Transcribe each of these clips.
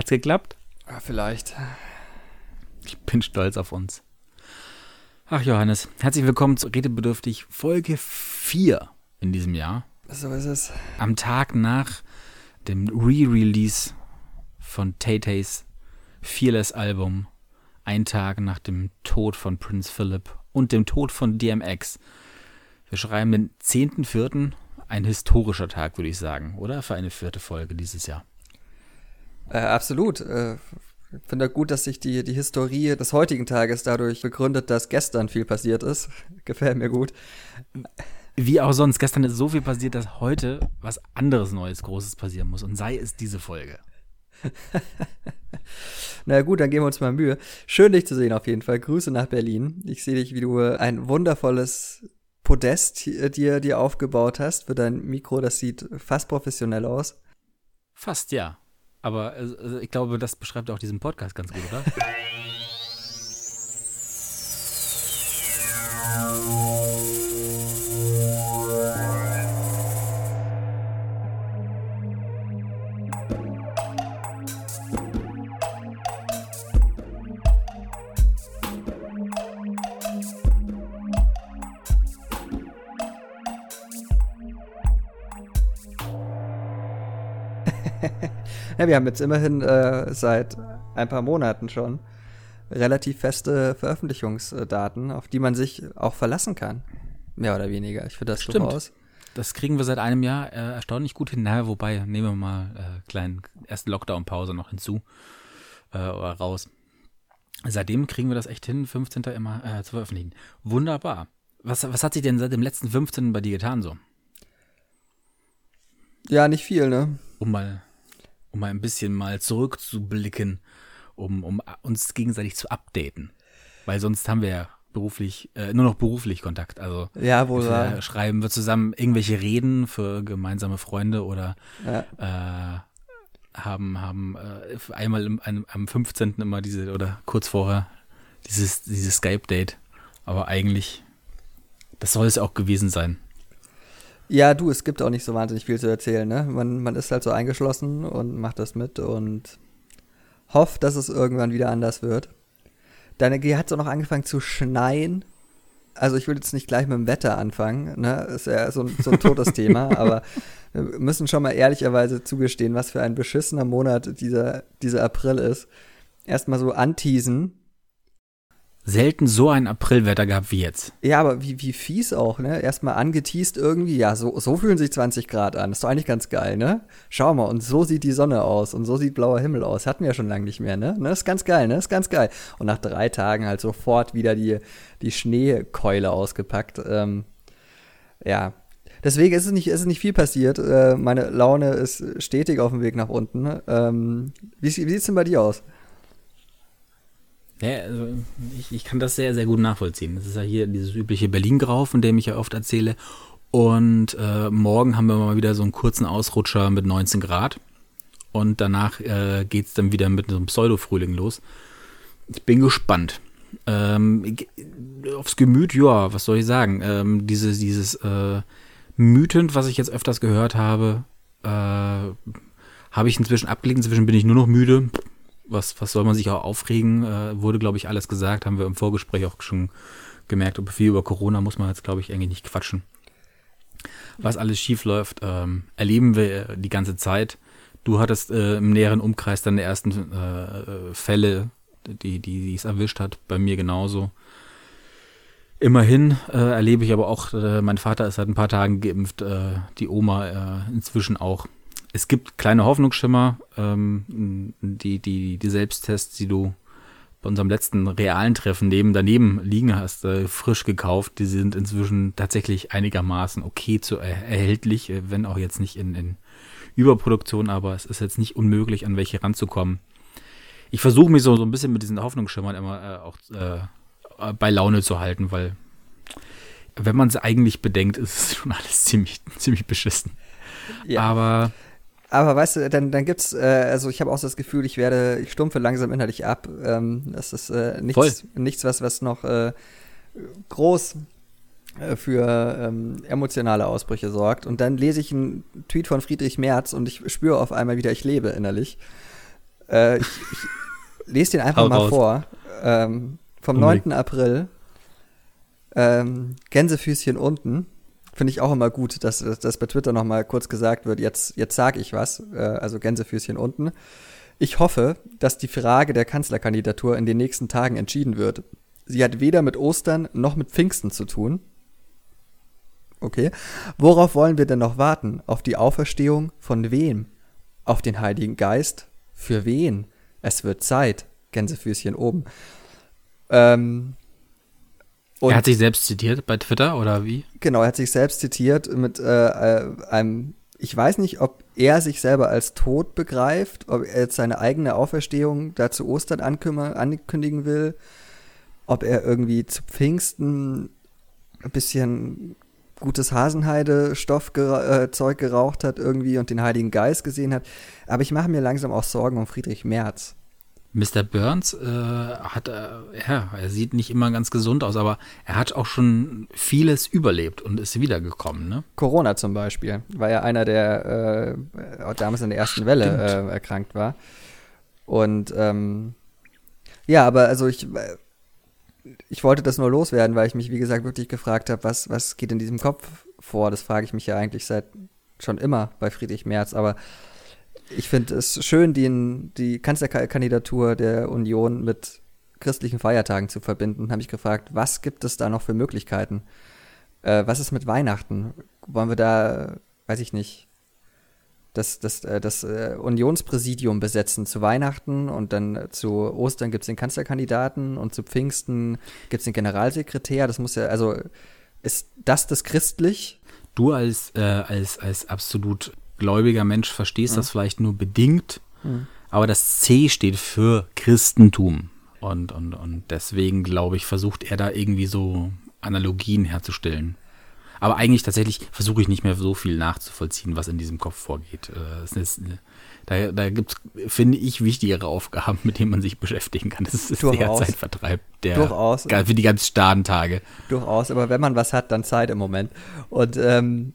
Hat's geklappt? Ja, vielleicht. Ich bin stolz auf uns. Ach, Johannes, herzlich willkommen zu Redebedürftig Folge 4 in diesem Jahr. So ist es. Am Tag nach dem Re-Release von Tay-Tays Fearless-Album. Ein Tag nach dem Tod von Prince Philip und dem Tod von DMX. Wir schreiben den 10.04. Ein historischer Tag, würde ich sagen, oder? Für eine vierte Folge dieses Jahr. Äh, absolut. Äh, ich finde gut, dass sich die, die Historie des heutigen Tages dadurch begründet, dass gestern viel passiert ist. Gefällt mir gut. Wie auch sonst, gestern ist so viel passiert, dass heute was anderes Neues, Großes passieren muss. Und sei es diese Folge. Na gut, dann geben wir uns mal Mühe. Schön, dich zu sehen auf jeden Fall. Grüße nach Berlin. Ich sehe dich, wie du ein wundervolles Podest dir, dir aufgebaut hast für dein Mikro. Das sieht fast professionell aus. Fast, ja. Aber also, ich glaube, das beschreibt auch diesen Podcast ganz gut, oder? ja, wir haben jetzt immerhin äh, seit ein paar Monaten schon relativ feste Veröffentlichungsdaten, auf die man sich auch verlassen kann. Mehr oder weniger. Ich finde das Stimmt. durchaus. Das kriegen wir seit einem Jahr äh, erstaunlich gut hin. Naja, wobei, nehmen wir mal äh, kleinen erste Lockdown-Pause noch hinzu äh, oder raus. Seitdem kriegen wir das echt hin, 15. immer äh, zu veröffentlichen. Wunderbar. Was, was hat sich denn seit dem letzten 15. bei dir getan so? Ja, nicht viel, ne? Um mal, um mal ein bisschen mal zurückzublicken, um, um uns gegenseitig zu updaten. Weil sonst haben wir ja beruflich, äh, nur noch beruflich Kontakt. Also Ja, wohl wir schreiben wir zusammen irgendwelche Reden für gemeinsame Freunde oder Ja. äh, haben, haben äh, einmal im, einem, am 15. immer diese, oder kurz vorher, dieses, dieses Skype-Date. Aber eigentlich, das soll es auch gewesen sein. Ja, du, es gibt auch nicht so wahnsinnig viel zu erzählen, ne? Man, man ist halt so eingeschlossen und macht das mit und hofft, dass es irgendwann wieder anders wird. Deine G hat so noch angefangen zu schneien. Also ich will jetzt nicht gleich mit dem Wetter anfangen, ne? Ist ja so, ein- so ein totes Thema, aber wir müssen schon mal ehrlicherweise zugestehen, was für ein beschissener Monat dieser, dieser April ist. Erstmal so anteasen. Selten so ein Aprilwetter gehabt wie jetzt. Ja, aber wie, wie fies auch, ne? Erstmal angeteased irgendwie. Ja, so, so fühlen sich 20 Grad an. Ist doch eigentlich ganz geil, ne? Schau mal, und so sieht die Sonne aus und so sieht blauer Himmel aus. Hatten wir ja schon lange nicht mehr, ne? ne? Ist ganz geil, ne? Ist ganz geil. Und nach drei Tagen halt sofort wieder die, die Schneekeule ausgepackt. Ähm, ja. Deswegen ist es nicht, ist es nicht viel passiert. Äh, meine Laune ist stetig auf dem Weg nach unten. Ähm, wie, wie sieht's denn bei dir aus? Ja, also ich, ich kann das sehr, sehr gut nachvollziehen. Das ist ja hier dieses übliche Berlin-Grau, von dem ich ja oft erzähle. Und äh, morgen haben wir mal wieder so einen kurzen Ausrutscher mit 19 Grad. Und danach äh, geht es dann wieder mit so einem Pseudo-Frühling los. Ich bin gespannt. Ähm, aufs Gemüt, ja, was soll ich sagen? Ähm, dieses, dieses äh, Mythend, was ich jetzt öfters gehört habe, äh, habe ich inzwischen abgelegt. Inzwischen bin ich nur noch müde was, was soll man sich auch aufregen? Äh, wurde, glaube ich, alles gesagt. Haben wir im Vorgespräch auch schon gemerkt. Aber viel über Corona muss man jetzt, glaube ich, eigentlich nicht quatschen. Was alles schief läuft, ähm, erleben wir die ganze Zeit. Du hattest äh, im näheren Umkreis deine ersten äh, Fälle, die, die, die es erwischt hat. Bei mir genauso. Immerhin äh, erlebe ich aber auch, äh, mein Vater ist seit ein paar Tagen geimpft, äh, die Oma äh, inzwischen auch. Es gibt kleine Hoffnungsschimmer, ähm, die, die, die Selbsttests, die du bei unserem letzten realen Treffen neben daneben liegen hast, äh, frisch gekauft, die sind inzwischen tatsächlich einigermaßen okay zu er erhältlich, äh, wenn auch jetzt nicht in, in Überproduktion, aber es ist jetzt nicht unmöglich, an welche ranzukommen. Ich versuche mich so, so ein bisschen mit diesen Hoffnungsschimmern immer äh, auch äh, bei Laune zu halten, weil wenn man es eigentlich bedenkt, ist es schon alles ziemlich, ziemlich beschissen. Ja. Aber Aber weißt du, dann, dann gibt's, äh, also ich habe auch so das Gefühl, ich werde, ich stumpfe langsam innerlich ab. Ähm, das ist äh, nichts, nichts, was, was noch äh, groß äh, für ähm, emotionale Ausbrüche sorgt. Und dann lese ich einen Tweet von Friedrich Merz und ich spüre auf einmal wieder, ich lebe innerlich. Äh, ich, ich lese den einfach mal raus. vor. Ähm, vom Unbedingt. 9. April. Ähm, Gänsefüßchen unten. Finde ich auch immer gut, dass, dass das bei Twitter noch mal kurz gesagt wird. Jetzt, jetzt sage ich was. Äh, also Gänsefüßchen unten. Ich hoffe, dass die Frage der Kanzlerkandidatur in den nächsten Tagen entschieden wird. Sie hat weder mit Ostern noch mit Pfingsten zu tun. Okay. Worauf wollen wir denn noch warten? Auf die Auferstehung von wem? Auf den Heiligen Geist? Für wen? Es wird Zeit. Gänsefüßchen oben. Ähm, und er hat sich selbst zitiert bei Twitter oder wie? genau, er hat sich selbst zitiert mit äh, äh, einem, ich weiß nicht, ob er sich selber als tot begreift, ob er jetzt seine eigene Auferstehung da zu Ostern ankündigen will, ob er irgendwie zu Pfingsten ein bisschen gutes Hasenheide-Stoff gera äh, Zeug geraucht hat irgendwie und den Heiligen Geist gesehen hat. Aber ich mache mir langsam auch Sorgen um Friedrich Merz. Mr. Burns äh, hat, äh, ja, er sieht nicht immer ganz gesund aus, aber er hat auch schon vieles überlebt und ist wiedergekommen, ne? Corona zum Beispiel, weil er einer der äh, damals in der ersten Welle äh, erkrankt war. Und ähm, ja, aber also ich, äh, ich wollte das nur loswerden, weil ich mich, wie gesagt, wirklich gefragt habe, was, was geht in diesem Kopf vor? Das frage ich mich ja eigentlich seit schon immer bei Friedrich Merz, aber ich finde es schön, die, die Kanzlerkandidatur der Union mit christlichen Feiertagen zu verbinden. Habe ich gefragt, was gibt es da noch für Möglichkeiten? Äh, was ist mit Weihnachten? Wollen wir da, weiß ich nicht, das, das, äh, das äh, Unionspräsidium besetzen zu Weihnachten und dann zu Ostern gibt es den Kanzlerkandidaten und zu Pfingsten gibt es den Generalsekretär. Das muss ja, also ist das das christlich? Du als, äh, als, als absolut gläubiger Mensch verstehst das vielleicht nur bedingt, aber das C steht für Christentum. Und, und, und deswegen, glaube ich, versucht er da irgendwie so Analogien herzustellen. Aber eigentlich tatsächlich versuche ich nicht mehr so viel nachzuvollziehen, was in diesem Kopf vorgeht. Äh, ist, da da gibt es, finde ich, wichtigere Aufgaben, mit denen man sich beschäftigen kann. Das ist der Durchaus. Zeitvertreib, der Durchaus. für die ganz starren Tage. Durchaus, aber wenn man was hat, dann Zeit im Moment. Und ähm,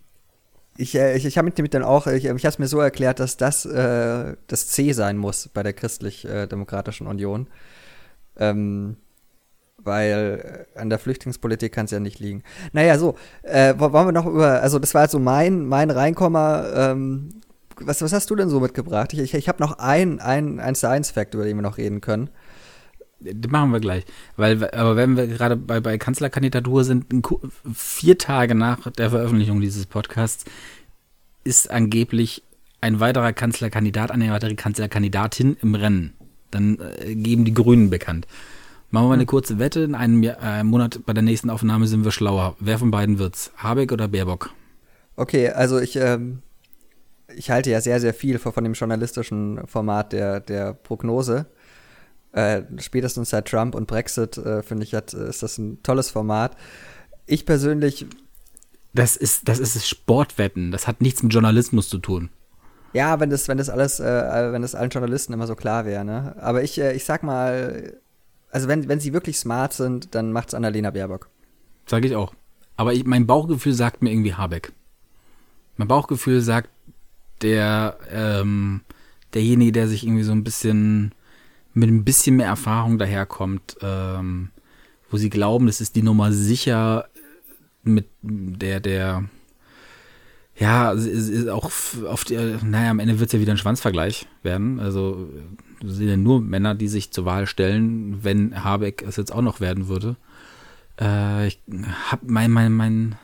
ich, äh, ich, ich habe mit dann auch, ich, ich habe es mir so erklärt, dass das äh, das C sein muss bei der christlich-demokratischen Union. Ähm, weil äh, an der Flüchtlingspolitik kann es ja nicht liegen. Naja, so, äh, wo- wollen wir noch über, also das war jetzt so mein, mein Reinkommer, ähm, was, was hast du denn so mitgebracht? Ich, ich, ich habe noch ein, ein, ein Science-Fact, über den wir noch reden können. Das machen wir gleich. Weil, aber wenn wir gerade bei, bei Kanzlerkandidatur sind, vier Tage nach der Veröffentlichung dieses Podcasts ist angeblich ein weiterer Kanzlerkandidat, eine weitere Kanzlerkandidatin im Rennen. Dann äh, geben die Grünen bekannt. Machen wir mal eine kurze Wette. In einem Jahr, äh, Monat bei der nächsten Aufnahme sind wir schlauer. Wer von beiden wird's? Habeck oder Baerbock? Okay, also ich, ähm, ich halte ja sehr, sehr viel von, von dem journalistischen Format der, der Prognose. Äh, spätestens seit Trump und Brexit, äh, finde ich, hat, ist das ein tolles Format. Ich persönlich, Das ist, das ist Sportwetten. Das hat nichts mit Journalismus zu tun. ja, wenn das, wenn das alles, äh, wenn das allen Journalisten immer so klar wäre, ne? Aber ich, äh, ich sag mal, also wenn, wenn sie wirklich smart sind, dann macht's Annalena Baerbock. Sage ich auch. Aber ich, mein Bauchgefühl sagt mir irgendwie Habeck. Mein Bauchgefühl sagt, der, ähm, derjenige, der sich irgendwie so ein bisschen mit ein bisschen mehr Erfahrung daherkommt, ähm, wo sie glauben, das ist die Nummer sicher mit der, der, ja, auch auf der, naja, am Ende wird es ja wieder ein Schwanzvergleich werden. Also sind ja nur Männer, die sich zur Wahl stellen, wenn Habeck es jetzt auch noch werden würde. Äh, ich hab mein, mein, mein,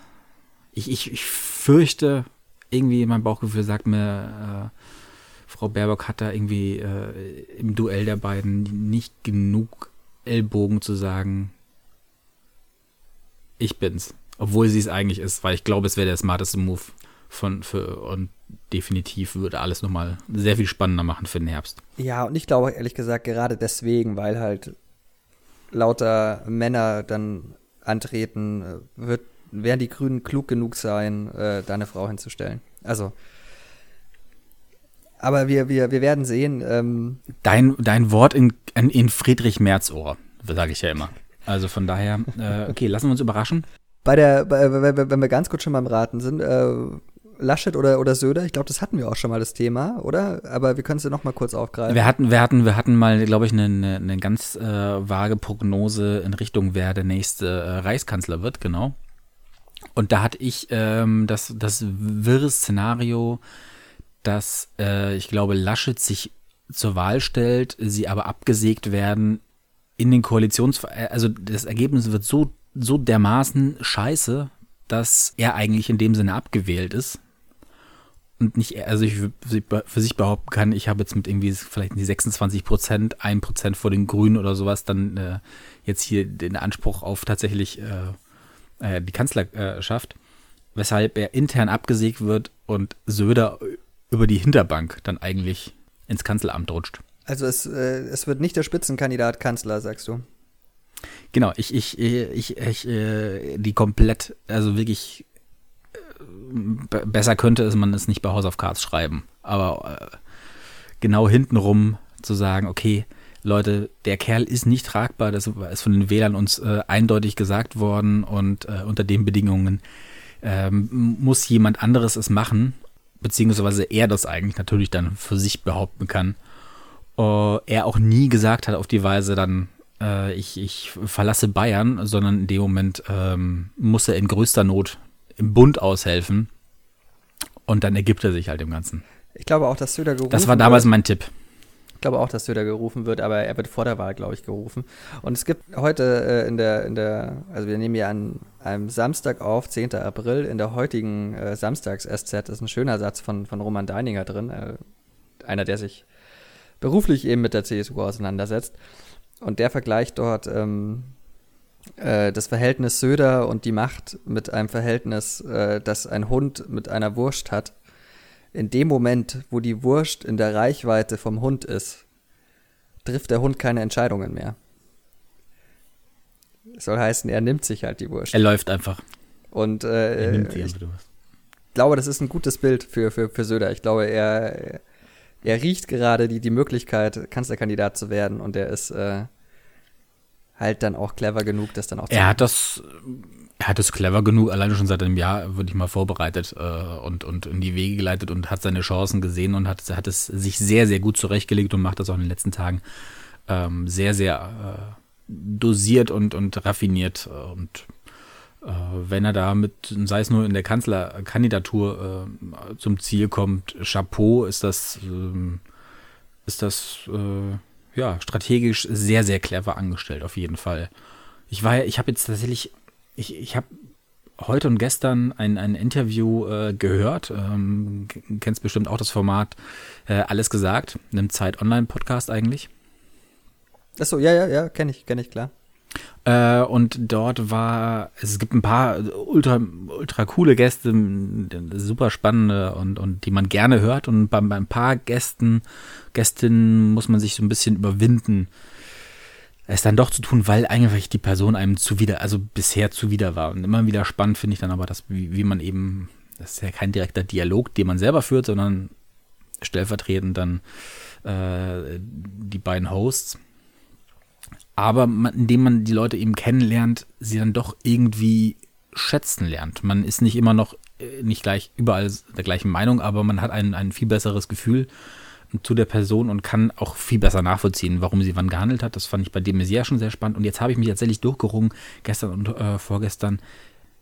ich, ich, ich fürchte, irgendwie mein Bauchgefühl sagt mir, äh, Frau Baerbock hat da irgendwie äh, im Duell der beiden nicht genug Ellbogen zu sagen, ich bin's. Obwohl sie es eigentlich ist, weil ich glaube, es wäre der smarteste Move von, für, und definitiv würde alles nochmal sehr viel spannender machen für den Herbst. Ja, und ich glaube ehrlich gesagt gerade deswegen, weil halt lauter Männer dann antreten, äh, wird, werden die Grünen klug genug sein, äh, da eine Frau hinzustellen. Also, aber wir, wir, wir werden sehen. Ähm, Dein, dein Wort in, in, Friedrich Merz Ohr, sage ich ja immer. Also von daher, äh, okay, lassen wir uns überraschen. bei der, bei, wenn wenn wir ganz kurz schon beim Raten sind, äh, Laschet oder, oder Söder? Ich glaube, das hatten wir auch schon mal das Thema, oder? Aber wir können es ja noch mal kurz aufgreifen. Wir hatten, wir hatten, wir hatten mal, glaube ich, eine, eine, eine ganz äh, vage Prognose in Richtung, wer der nächste äh, Reichskanzler wird, genau. Und da hatte ich ähm, das, das wirre Szenario, dass äh, ich glaube, Laschet sich zur Wahl stellt, sie aber abgesägt werden in den Koalitions... Also das Ergebnis wird so, so dermaßen scheiße, dass er eigentlich in dem Sinne abgewählt ist. Und nicht, also ich für sich behaupten kann, ich habe jetzt mit irgendwie vielleicht die 26 Prozent, 1 Prozent vor den Grünen oder sowas dann äh, jetzt hier den Anspruch auf tatsächlich äh, äh, die Kanzlerschaft, weshalb er intern abgesägt wird und Söder über die Hinterbank dann eigentlich ins Kanzleramt rutscht. Also es, äh, es wird nicht der Spitzenkandidat Kanzler, sagst du? Genau, ich, ich, ich, ich, äh, die komplett, also wirklich äh, besser könnte es man es nicht bei House of Cards schreiben. Aber äh, genau hintenrum zu sagen, okay, Leute, der Kerl ist nicht tragbar, das ist von den Wählern uns äh, eindeutig gesagt worden und äh, unter den Bedingungen ähm, muss jemand anderes es machen, beziehungsweise er das eigentlich natürlich dann für sich behaupten kann. Uh, er auch nie gesagt hat auf die Weise dann, äh, ich, ich verlasse Bayern, sondern in dem Moment ähm, muss er in größter Not im Bund aushelfen. Und dann ergibt er sich halt im Ganzen. Ich glaube auch, dass Söder gerufen Das war damals mein Tipp. Ich glaube auch, dass Söder gerufen wird, aber er wird vor der Wahl, glaube ich, gerufen. Und es gibt heute äh, in der, in der, also wir nehmen ja an einem Samstag auf, 10. April, in der heutigen äh, Samstags-SZ ist ein schöner Satz von, von Roman Deininger drin, äh, einer, der sich beruflich eben mit der CSU auseinandersetzt. Und der vergleicht dort ähm, äh, das Verhältnis Söder und die Macht mit einem Verhältnis, äh, das ein Hund mit einer Wurst hat. In dem Moment, wo die Wurst in der Reichweite vom Hund ist, trifft der Hund keine Entscheidungen mehr. Das soll heißen, er nimmt sich halt die Wurst. Er läuft einfach. Und äh, er nimmt die, ich glaube, das ist ein gutes Bild für, für, für Söder. Ich glaube, er, er riecht gerade die, die Möglichkeit, Kanzlerkandidat zu werden und er ist äh, halt dann auch clever genug, das dann auch zu Er hat das, er hat es clever genug, alleine schon seit einem Jahr, würde ich mal, vorbereitet äh, und, und in die Wege geleitet und hat seine Chancen gesehen und hat, hat es sich sehr, sehr gut zurechtgelegt und macht das auch in den letzten Tagen ähm, sehr, sehr äh, dosiert und, und raffiniert und äh, wenn er da mit, sei es nur in der Kanzlerkandidatur äh, zum Ziel kommt, Chapeau, ist das, äh, ist das äh, ja strategisch sehr, sehr clever angestellt, auf jeden Fall. Ich war ich habe jetzt tatsächlich, ich, ich habe heute und gestern ein, ein Interview äh, gehört. Ähm, kennst bestimmt auch das Format äh, Alles gesagt, einem Zeit-Online-Podcast eigentlich. Achso, ja, ja, ja, kenne ich, kenne ich, klar. Äh, und dort war, es gibt ein paar ultra, ultra coole Gäste, super spannende und, und die man gerne hört. Und bei, bei ein paar Gästen, Gästinnen muss man sich so ein bisschen überwinden, es dann doch zu tun, weil eigentlich die Person einem zuwider, also bisher zuwider war. Und immer wieder spannend finde ich dann aber, dass, wie, wie man eben, das ist ja kein direkter Dialog, den man selber führt, sondern stellvertretend dann äh, die beiden Hosts aber man, indem man die Leute eben kennenlernt, sie dann doch irgendwie schätzen lernt. Man ist nicht immer noch äh, nicht gleich überall der gleichen Meinung, aber man hat ein, ein viel besseres Gefühl zu der Person und kann auch viel besser nachvollziehen, warum sie wann gehandelt hat. Das fand ich bei dem Messias schon sehr spannend. Und jetzt habe ich mich tatsächlich durchgerungen, gestern und äh, vorgestern,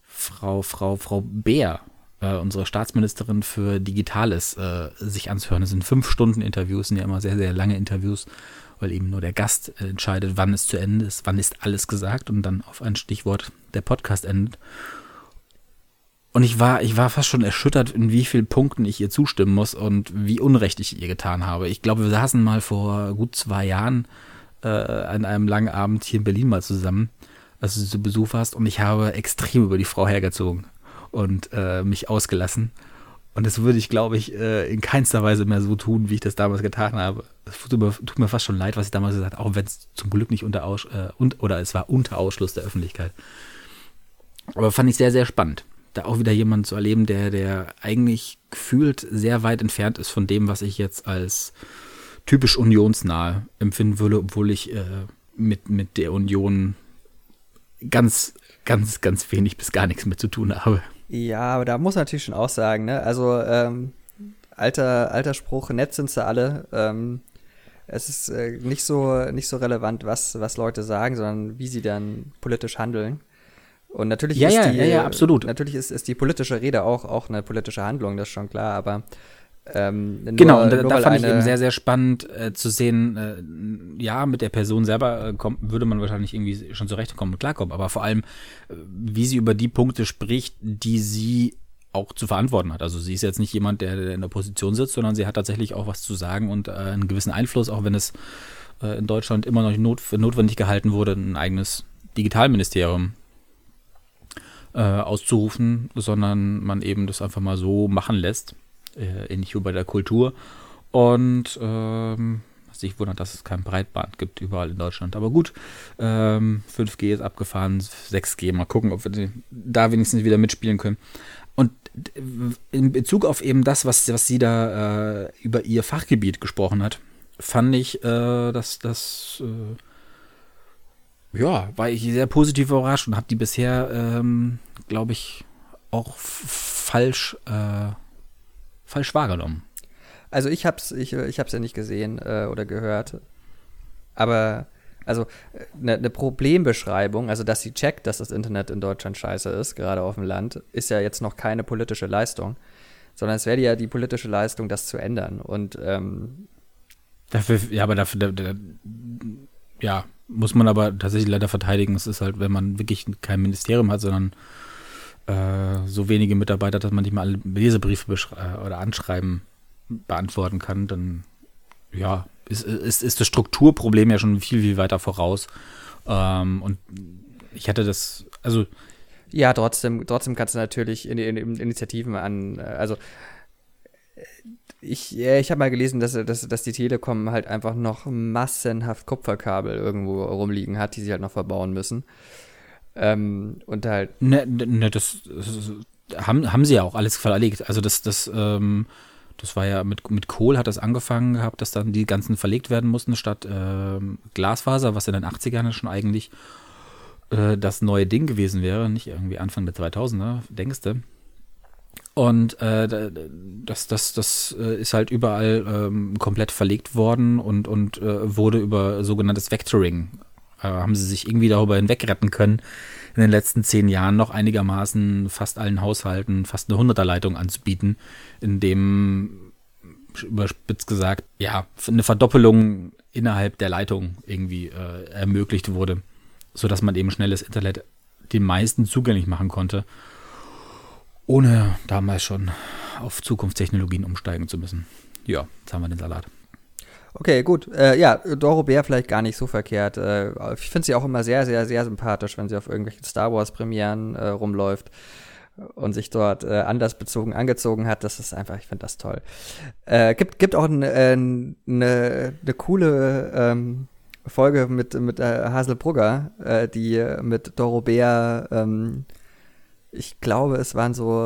Frau, Frau, Frau Bär, äh, unsere Staatsministerin für Digitales, äh, sich anzuhören. Das sind fünf Stunden Interviews, sind ja immer sehr, sehr lange Interviews weil eben nur der Gast äh, entscheidet, wann es zu Ende ist, wann ist alles gesagt und dann auf ein Stichwort der Podcast endet. Und ich war, ich war fast schon erschüttert, in wie vielen Punkten ich ihr zustimmen muss und wie unrecht ich ihr getan habe. Ich glaube, wir saßen mal vor gut zwei Jahren äh, an einem langen Abend hier in Berlin mal zusammen, als du zu Besuch warst, und ich habe extrem über die Frau hergezogen und äh, mich ausgelassen. Und das würde ich, glaube ich, äh, in keinster Weise mehr so tun, wie ich das damals getan habe. Es tut mir, tut mir fast schon leid, was ich damals gesagt habe, auch wenn es zum Glück nicht unter Aus, äh, und, oder es war unter Ausschluss der Öffentlichkeit. Aber fand ich sehr, sehr spannend. Da auch wieder jemanden zu erleben, der, der eigentlich gefühlt sehr weit entfernt ist von dem, was ich jetzt als typisch unionsnah empfinden würde, obwohl ich äh, mit, mit der Union ganz, ganz, ganz wenig bis gar nichts mehr zu tun habe. Ja, aber da muss man natürlich schon auch sagen, ne? Also, ähm, alter, alter Spruch, nett sind sie alle. Ähm, es ist äh, nicht so nicht so relevant, was, was Leute sagen, sondern wie sie dann politisch handeln. Und natürlich ja, ist ja, die, ja, ja, absolut. Natürlich ist, ist die politische Rede auch, auch eine politische Handlung, das ist schon klar, aber ähm, nur, genau, und da, da fand ich eben sehr, sehr spannend äh, zu sehen, äh, ja, mit der Person selber äh, kommt, würde man wahrscheinlich irgendwie schon zurechtkommen und klarkommen, aber vor allem, äh, wie sie über die Punkte spricht, die sie auch zu verantworten hat. Also sie ist jetzt nicht jemand, der, der in der Position sitzt, sondern sie hat tatsächlich auch was zu sagen und äh, einen gewissen Einfluss, auch wenn es äh, in Deutschland immer noch not, notwendig gehalten wurde, ein eigenes Digitalministerium äh, auszurufen, sondern man eben das einfach mal so machen lässt, äh, ähnlich wie bei der Kultur. Und ähm, sich wundert, dass es kein Breitband gibt überall in Deutschland. Aber gut, ähm, 5G ist abgefahren, 6G, mal gucken, ob wir da wenigstens wieder mitspielen können. Und in Bezug auf eben das, was, was sie da äh, über ihr Fachgebiet gesprochen hat, fand ich, äh, dass das äh, ja, war ich sehr positiv überrascht und habe die bisher, ähm, glaube ich, auch falsch, äh, falsch wahrgenommen. Also ich hab's, ich, ich hab's ja nicht gesehen äh, oder gehört. Aber also eine ne Problembeschreibung, also dass sie checkt, dass das Internet in Deutschland scheiße ist, gerade auf dem Land, ist ja jetzt noch keine politische Leistung. Sondern es wäre ja die politische Leistung, das zu ändern. Und ähm, Dafür, ja, aber dafür, da, da, ja, muss man aber tatsächlich leider verteidigen. Es ist halt, wenn man wirklich kein Ministerium hat, sondern äh, so wenige Mitarbeiter, dass man nicht mal alle Lesebriefe äh, oder Anschreiben beantworten kann, dann ja, ist, ist, ist das Strukturproblem ja schon viel, viel weiter voraus. Ähm, und ich hatte das, also ja, trotzdem, trotzdem kannst du natürlich in, in, in Initiativen an, äh, also ich, ich habe mal gelesen, dass, dass, dass die Telekom halt einfach noch massenhaft Kupferkabel irgendwo rumliegen hat, die sie halt noch verbauen müssen. Ähm, und halt, Ne, ne, ne das, das haben, haben sie ja auch alles verlegt. Also das, das, ähm, das war ja mit, mit Kohl hat das angefangen gehabt, dass dann die ganzen verlegt werden mussten statt ähm, Glasfaser, was in den 80ern ja schon eigentlich äh, das neue Ding gewesen wäre, nicht irgendwie Anfang der 2000er, denkst du? Und äh, da- das, das, das äh, ist halt überall ähm, komplett verlegt worden und, und äh, wurde über sogenanntes Vectoring, äh, haben sie sich irgendwie darüber hinwegretten können, in den letzten zehn Jahren noch einigermaßen fast allen Haushalten fast eine Hunderterleitung anzubieten, in dem überspitzt gesagt, ja, eine Verdoppelung innerhalb der Leitung irgendwie äh, ermöglicht wurde, sodass man eben schnelles Internet den meisten zugänglich machen konnte, ohne damals schon auf Zukunftstechnologien umsteigen zu müssen. Ja, jetzt haben wir den Salat. okay, gut. Äh, ja, Doro Bär vielleicht gar nicht so verkehrt. Äh, ich finde sie auch immer sehr, sehr, sehr sympathisch, wenn sie auf irgendwelchen Star Wars-Premieren äh, rumläuft und sich dort äh, anders bezogen angezogen hat. Das ist einfach, ich finde das toll. Äh, gibt, gibt auch eine äh, ne, ne coole ähm, Folge mit, mit äh, Haselbrugger, äh, die mit Doro Bär, ähm, ich glaube, es waren so,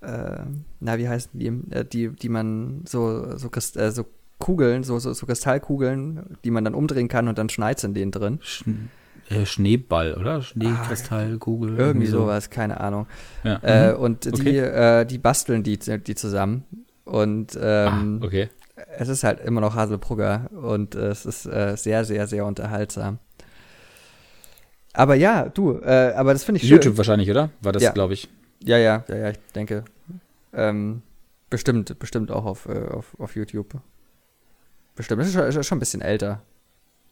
äh, na, wie heißen die, äh, die, die man so, so, äh, so Kugeln, so, so, so Kristallkugeln, die man dann umdrehen kann und dann schneit's in denen drin. Schn äh, Schneeball, oder? Schneekristallkugel. Irgendwie sowas, keine Ahnung. Ja. Äh, mhm. und die, Okay. äh, die basteln die, die zusammen. Und ähm, ah, okay. es ist halt immer noch Haselbrugger und es ist sehr, sehr, sehr unterhaltsam. Aber ja, du, äh, aber das finde ich schön. YouTube wahrscheinlich, oder? War das, Ja. glaube ich. Ja, ja, ja, ja, ich denke. Ähm, bestimmt, bestimmt auch auf, äh, auf, auf YouTube. Bestimmt. Das ist schon, schon ein bisschen älter.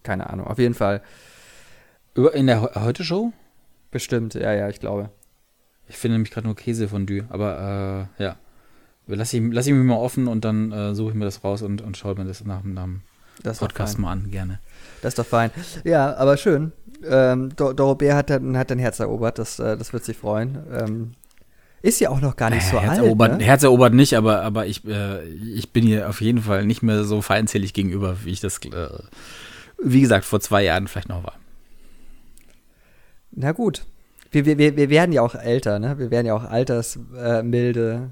Keine Ahnung. Auf jeden Fall. In der Heu- Heute-Show? Bestimmt, ja, ja, ich glaube. Ich finde nämlich gerade nur Käsefondue, aber äh, ja. Lass ich, lass ich mich mal offen und dann äh, suche ich mir das raus und, und schaue mir das nach, dem- Podcast fein. mal an, gerne. Das ist doch fein. Ja, aber schön. Ähm, Do Doro Bär hat, dann- hat dein Herz erobert. Das, äh, das wird sich freuen. Ähm, ist ja auch noch gar nicht so Herz, alt. erobert, ne? Herz erobert nicht, aber, aber ich, äh, ich bin hier auf jeden Fall nicht mehr so feindselig gegenüber, wie ich das, äh, wie gesagt, vor zwei Jahren vielleicht noch war. Na gut. Wir, wir, wir wir werden ja auch älter, ne? Wir werden ja auch altersmilde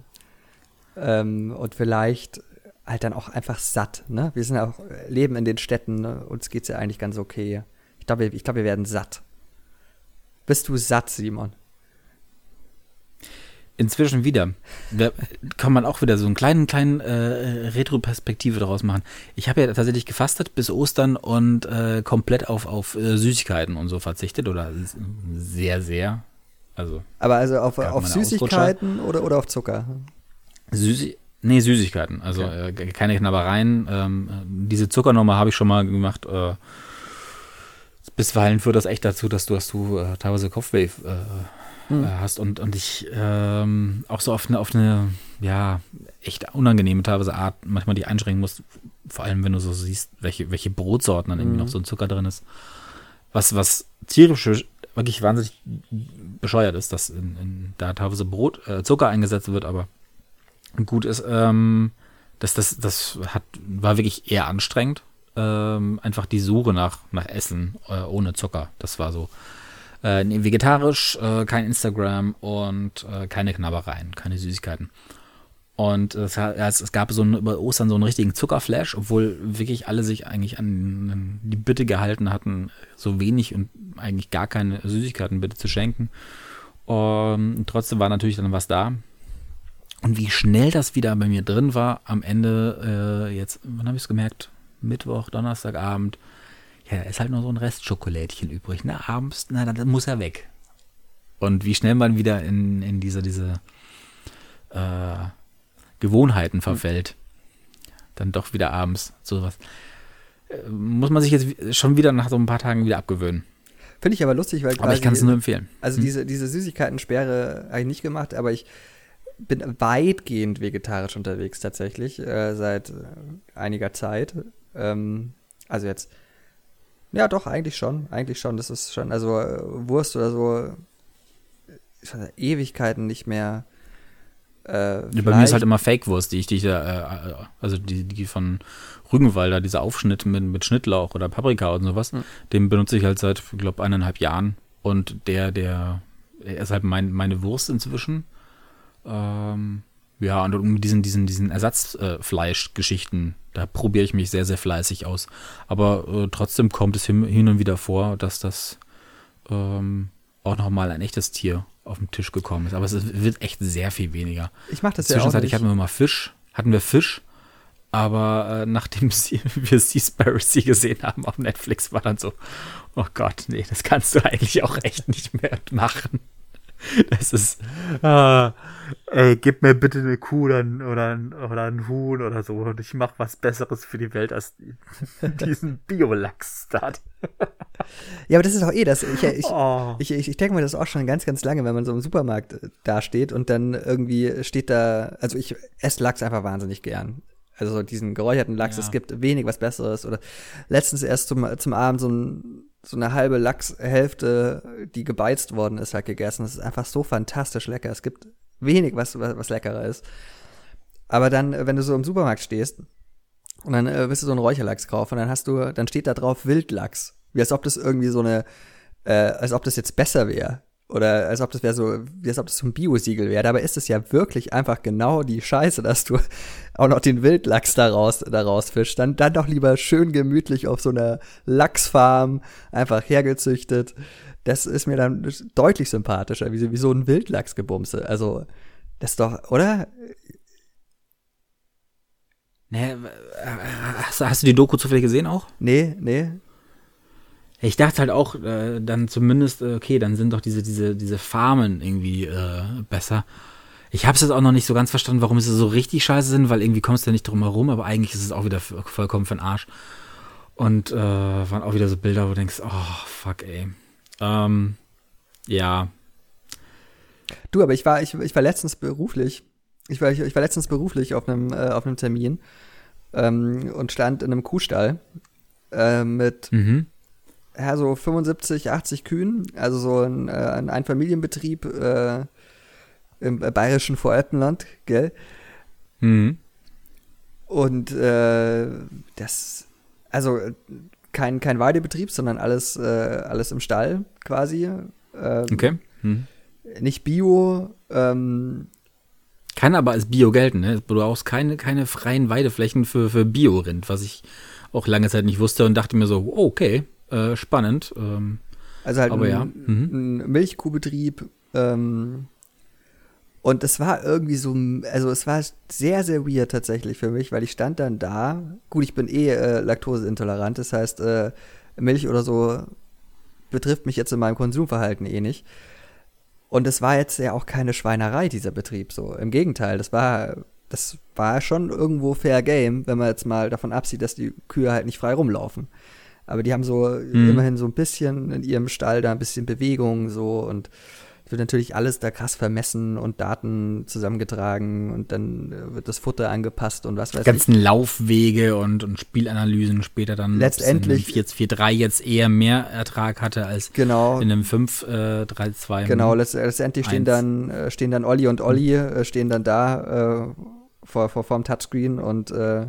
ähm, und vielleicht halt dann auch einfach satt, ne? Wir sind ja auch, leben in den Städten, ne? uns geht's ja eigentlich ganz okay. Ich glaube, ich glaube, wir werden satt. Bist du satt, Simon? Inzwischen wieder. Da kann man auch wieder so einen kleinen, kleinen äh, Retro-Perspektive daraus machen. Ich habe ja tatsächlich gefastet bis Ostern und äh, komplett auf, auf äh, Süßigkeiten und so verzichtet oder sehr, sehr. Also. Aber also auf, auf Süßigkeiten oder, oder auf Zucker? Süßi nee, Süßigkeiten. Also okay. äh, keine Knabbereien. Ähm, diese Zuckernummer habe ich schon mal gemacht. Äh, bisweilen führt das echt dazu, dass du, dass du äh, teilweise Kopfweh äh, hm. Äh, hast und, und ich ähm, auch so auf eine, auf eine, ja, echt unangenehme teilweise Art manchmal die einschränken musst, vor allem wenn du so siehst, welche, welche Brotsorten dann irgendwie hm. noch so ein Zucker drin ist. Was, was tierisch wirklich wahnsinnig bescheuert ist, dass in, in, da teilweise Brot, äh, Zucker eingesetzt wird, aber gut ist, ähm, das, das, das hat, war wirklich eher anstrengend. Ähm, einfach die Suche nach, nach Essen äh, ohne Zucker. Das war so. Äh, vegetarisch, äh, kein Instagram und äh, keine Knabbereien, keine Süßigkeiten. Und es, es, gab so einen, über Ostern so einen richtigen Zuckerflash, obwohl wirklich alle sich eigentlich an, an die Bitte gehalten hatten, so wenig und eigentlich gar keine Süßigkeiten bitte zu schenken. Und trotzdem war natürlich dann was da. Und wie schnell das wieder bei mir drin war, am Ende, äh, jetzt, wann habe ich es gemerkt? Mittwoch, Donnerstagabend. Ja, ist halt nur so ein Rest Schokolädchen übrig. Ne? Abends, na, dann muss er weg. Und wie schnell man wieder in, in diese, diese äh, Gewohnheiten hm. verfällt. Dann doch wieder abends sowas. Äh, muss man sich jetzt schon wieder nach so ein paar Tagen wieder abgewöhnen. Finde ich aber lustig, weil Aber ich kann es nur empfehlen. Also hm. diese, diese Süßigkeiten-Sperre habe ich nicht gemacht, aber ich bin weitgehend vegetarisch unterwegs tatsächlich, äh, seit äh, einiger Zeit. Ähm, also jetzt, ja doch, eigentlich schon, eigentlich schon. Das ist schon, also äh, Wurst oder so, Ewigkeiten nicht mehr. Äh, Bei mir ist halt immer Fake-Wurst, die ich, die ich da, äh, also die, die von Rügenwalder, dieser Aufschnitt mit, mit Schnittlauch oder Paprika und sowas, mhm. den benutze ich halt seit, ich glaube, eineinhalb Jahren. Und der, der, er ist halt mein, meine Wurst inzwischen. Ähm, ja, und mit diesen, diesen, diesen Ersatzfleischgeschichten, äh, da probiere ich mich sehr, sehr fleißig aus. Aber äh, trotzdem kommt es hin, hin, und wieder vor, dass das ähm, auch nochmal ein echtes Tier auf den Tisch gekommen ist. Aber es wird echt sehr viel weniger. Ich mache das ja Zwischenzeitlich hatten wir mal Fisch, hatten wir Fisch, aber äh, nachdem wir Seaspiracy gesehen haben auf Netflix, war dann so, oh Gott, nee, das kannst du eigentlich auch echt nicht mehr machen. Das ist, ah, ey, gib mir bitte eine Kuh oder, oder, oder ein Huhn oder so und ich mache was Besseres für die Welt als diesen Biolachs-Start. Ja, aber das ist auch eh das. Ich, ich, oh. ich, ich, ich denke mir das auch schon ganz, ganz lange, wenn man so im Supermarkt äh, dasteht und dann irgendwie steht da, also ich esse Lachs einfach wahnsinnig gern. Also diesen geräucherten Lachs, ja. es gibt wenig was Besseres. Oder letztens erst zum, zum Abend so ein so eine halbe Lachshälfte, die gebeizt worden ist, halt gegessen. Das ist einfach so fantastisch lecker. Es gibt wenig, was, was, was leckerer ist. Aber dann, wenn du so im Supermarkt stehst und dann äh, willst du so einen Räucherlachs kaufen und dann hast du, dann steht da drauf Wildlachs. Wie als ob das irgendwie so eine, äh, als ob das jetzt besser wäre. Oder als ob das wäre so, wie als ob das so ein Bio-Siegel wäre. Dabei ist es ja wirklich einfach genau die Scheiße, dass du auch noch den Wildlachs daraus, daraus fischst. Dann, dann doch lieber schön gemütlich auf so einer Lachsfarm einfach hergezüchtet. Das ist mir dann deutlich sympathischer, wie, wie so ein Wildlachsgebumse. Also, das ist doch, oder? Nee, hast, hast du die Doku zufällig gesehen auch? Nee, nee. Ich dachte halt auch, äh, dann zumindest, äh, okay, dann sind doch diese, diese, diese Farmen irgendwie äh, besser. Ich habe es jetzt auch noch nicht so ganz verstanden, warum sie so richtig scheiße sind, weil irgendwie kommst du ja nicht drum herum, aber eigentlich ist es auch wieder vollkommen für den Arsch. Und äh, waren auch wieder so Bilder, wo du denkst, oh, fuck, ey. Ähm, ja. Du, aber ich war, ich, ich war letztens beruflich, ich war, ich, ich war letztens beruflich auf einem, äh, auf einem Termin ähm, und stand in einem Kuhstall äh, mit mhm ja, so 75, 80 Kühen, also so ein, äh, ein Einfamilienbetrieb äh, im bayerischen Voralpenland, gell? Mhm. Und äh, das, also kein, kein Weidebetrieb, sondern alles, äh, alles im Stall quasi. Ähm, okay. Mhm. Nicht Bio. Ähm, Kann aber als Bio gelten, ne? Du brauchst keine, keine freien Weideflächen für, für Bio-Rind, was ich auch lange Zeit nicht wusste und dachte mir so, oh, okay, äh, spannend. Ähm, also halt aber ein, ja. Mhm. ein Milchkuhbetrieb ähm, Und es war irgendwie so, also es war sehr, sehr weird tatsächlich für mich, weil ich stand dann da. Gut, ich bin eh äh, laktoseintolerant, das heißt, äh, Milch oder so betrifft mich jetzt in meinem Konsumverhalten eh nicht. Und es war jetzt ja auch keine Schweinerei, dieser Betrieb so. Im Gegenteil, das war, das war schon irgendwo Fair Game, wenn man jetzt mal davon absieht, dass die Kühe halt nicht frei rumlaufen. Aber die haben so mhm. immerhin so ein bisschen in ihrem Stall da ein bisschen Bewegung so und wird natürlich alles da krass vermessen und Daten zusammengetragen und dann äh, wird das Futter angepasst und was weiß Die ganzen ich. Laufwege und, und Spielanalysen später dann letztendlich 4-3 jetzt eher mehr Ertrag hatte als genau, in einem 5-3-2. Äh, genau, letztendlich stehen dann, äh, stehen dann Olli und Olli äh, stehen dann da äh, vor, vor, vor dem Touchscreen und äh,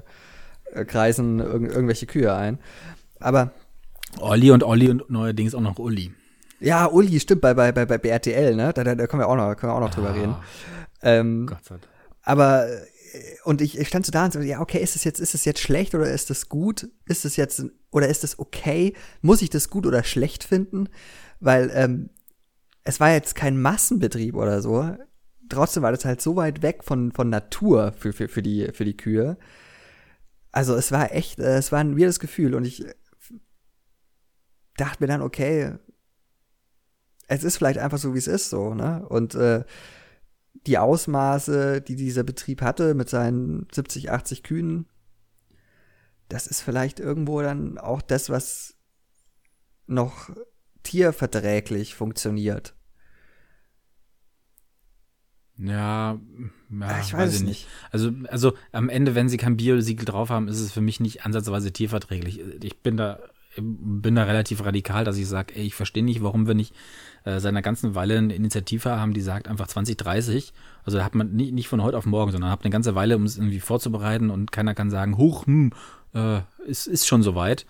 kreisen irg irgendwelche Kühe ein. Aber Olli und Olli und neuerdings auch noch Uli. Ja, Uli, stimmt, bei, bei, bei, bei RTL, ne? Da, da, da können wir auch noch, können wir auch noch drüber ah, reden. Ähm, Gott sei Dank. Aber äh, und ich, ich stand so da und so, ja, okay, ist es jetzt, ist es jetzt schlecht oder ist es gut? Ist es jetzt oder ist es okay? Muss ich das gut oder schlecht finden? Weil ähm, es war jetzt kein Massenbetrieb oder so. Trotzdem war das halt so weit weg von, von Natur für, für, für, die, für die Kühe. Also es war echt, äh, es war ein weirdes Gefühl und ich dachte mir dann, okay, es ist vielleicht einfach so, wie es ist, so, ne? Und äh, die Ausmaße, die dieser Betrieb hatte mit seinen 70, 80 Kühen, das ist vielleicht irgendwo dann auch das, was noch tierverträglich funktioniert. Ja, ja ich weiß, weiß ich nicht. nicht. Also, also am Ende, wenn sie kein Biosiegel drauf haben, ist es für mich nicht ansatzweise tierverträglich. Ich bin da bin da relativ radikal, dass ich sage, ey, ich verstehe nicht, warum wir nicht äh, seit einer ganzen Weile eine Initiative haben, die sagt einfach 2030. Also da hat man nicht, nicht von heute auf morgen, sondern hat eine ganze Weile, um es irgendwie vorzubereiten und keiner kann sagen, huch, hm, äh, ist, ist schon soweit.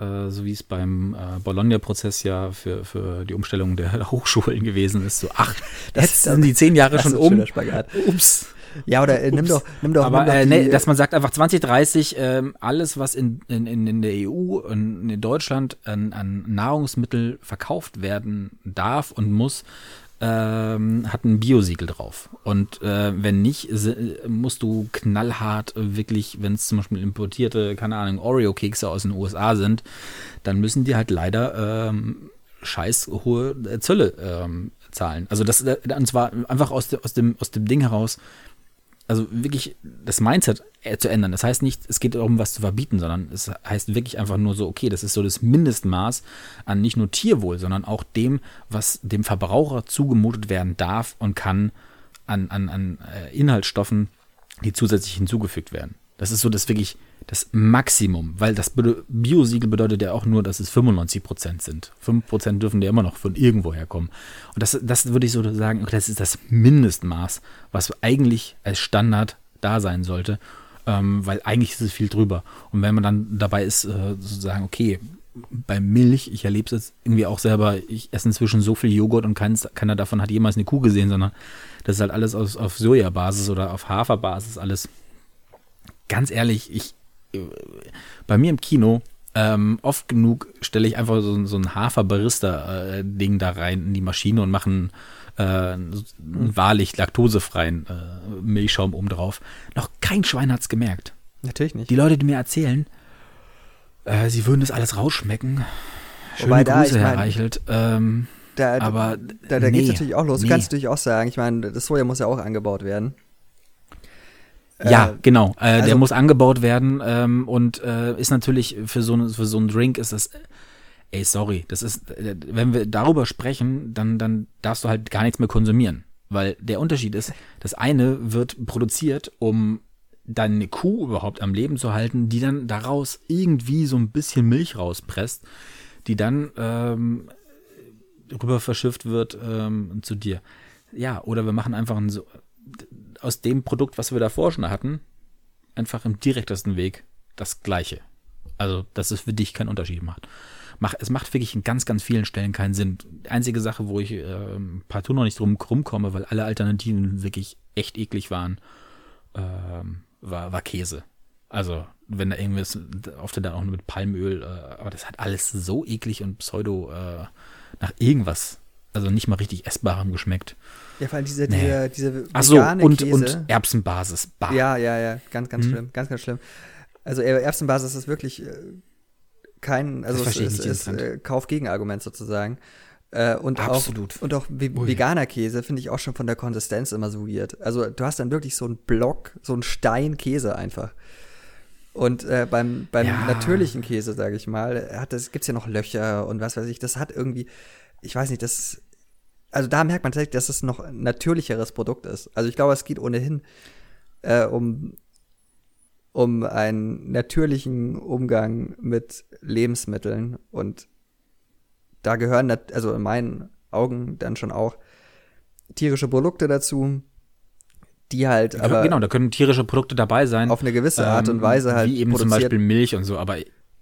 Äh, so wie es beim äh, Bologna-Prozess ja für, für die Umstellung der Hochschulen gewesen ist. So, ach, das jetzt sind die zehn Jahre schon um. Ups. Ja, oder äh, nimm doch, nimm doch. Aber nimm doch äh, nee, dass man sagt einfach 2030, äh, alles, was in, in, in der EU und in Deutschland an, an Nahrungsmittel verkauft werden darf und muss, ähm, hat ein Biosiegel drauf. Und äh, wenn nicht, musst du knallhart wirklich, wenn es zum Beispiel importierte, keine Ahnung, Oreo-Kekse aus den USA sind, dann müssen die halt leider ähm, scheiß hohe Zölle ähm, zahlen. Also das, äh, und zwar einfach aus, de, aus, dem, aus dem Ding heraus, also wirklich das Mindset äh, zu ändern. Das heißt nicht, es geht darum, was zu verbieten, sondern es heißt wirklich einfach nur so, okay, das ist so das Mindestmaß an nicht nur Tierwohl, sondern auch dem, was dem Verbraucher zugemutet werden darf und kann an, an, an äh, Inhaltsstoffen, die zusätzlich hinzugefügt werden. Das ist so das wirklich das Maximum, weil das Biosiegel bedeutet ja auch nur, dass es 95 Prozent sind. 5 Prozent dürfen ja immer noch von irgendwoher kommen. Und das, das würde ich so sagen, das ist das Mindestmaß, was eigentlich als Standard da sein sollte, ähm, weil eigentlich ist es viel drüber. Und wenn man dann dabei ist, äh, sozusagen, okay, bei Milch, ich erlebe es jetzt irgendwie auch selber, ich esse inzwischen so viel Joghurt und keins, keiner davon hat jemals eine Kuh gesehen, sondern das ist halt alles aus, auf Sojabasis oder auf Haferbasis alles. Ganz ehrlich, ich, bei mir im Kino, ähm, oft genug stelle ich einfach so, so ein Hafer-Barista-Ding äh, da rein in die Maschine und mache einen, äh, einen wahrlich laktosefreien äh, Milchschaum oben drauf. Noch kein Schwein hat es gemerkt. Natürlich nicht. Die Leute, die mir erzählen, äh, sie würden das alles rausschmecken. Schöne Wobei Grüße, da, Herr mein, Reichelt. Ähm, da, aber da, da nee, geht es natürlich auch los. Nee. Du kannst natürlich auch sagen, ich meine, das Soja muss ja auch angebaut werden. Ja, äh, genau. Äh, also, der muss angebaut werden ähm, und äh, ist natürlich für so, für so einen Drink ist das. Ey, sorry, das ist, äh, wenn wir darüber sprechen, dann, dann darfst du halt gar nichts mehr konsumieren. Weil der Unterschied ist, das eine wird produziert, um deine Kuh überhaupt am Leben zu halten, die dann daraus irgendwie so ein bisschen Milch rauspresst, die dann ähm, rüber verschifft wird ähm, zu dir. Ja, oder wir machen einfach ein so aus dem Produkt, was wir davor schon hatten, einfach im direktesten Weg das Gleiche. Also, dass es für dich keinen Unterschied macht. Mach, es macht wirklich in ganz, ganz vielen Stellen keinen Sinn. Die einzige Sache, wo ich äh, partout noch nicht drum rumkomme, weil alle Alternativen wirklich echt eklig waren, äh, war, war Käse. Also, wenn da irgendwas, oft dann auch nur mit Palmöl, äh, aber das hat alles so eklig und pseudo äh, nach irgendwas also nicht mal richtig essbarem geschmeckt. Ja, vor allem diese, Nee. diese, diese Ach so, vegane und, Käse. und Erbsenbasis. Bah. Ja, ja, ja, ganz, ganz Mhm. schlimm, ganz, ganz schlimm. Also Er- Erbsenbasis ist wirklich äh, kein, also es verstehe ich ist, äh, Kauf-Gegenargument sozusagen. Äh, und Absolut. auch und auch ve Ui. veganer Käse finde ich auch schon von der Konsistenz immer so weird. Also du hast dann wirklich so einen Block, so einen Stein Käse einfach. Und äh, beim, beim Ja. natürlichen Käse, sage ich mal, hat das gibt's ja noch Löcher und was weiß ich. Das hat irgendwie, ich weiß nicht, das also da merkt man tatsächlich, dass es noch ein natürlicheres Produkt ist. Also ich glaube, es geht ohnehin äh, um, um einen natürlichen Umgang mit Lebensmitteln. Und da gehören, also in meinen Augen dann schon auch tierische Produkte dazu, die halt Ja, aber genau, da können tierische Produkte dabei sein. auf eine gewisse Art Ähm, und Weise halt Wie eben zum. Beispiel Milch und so, aber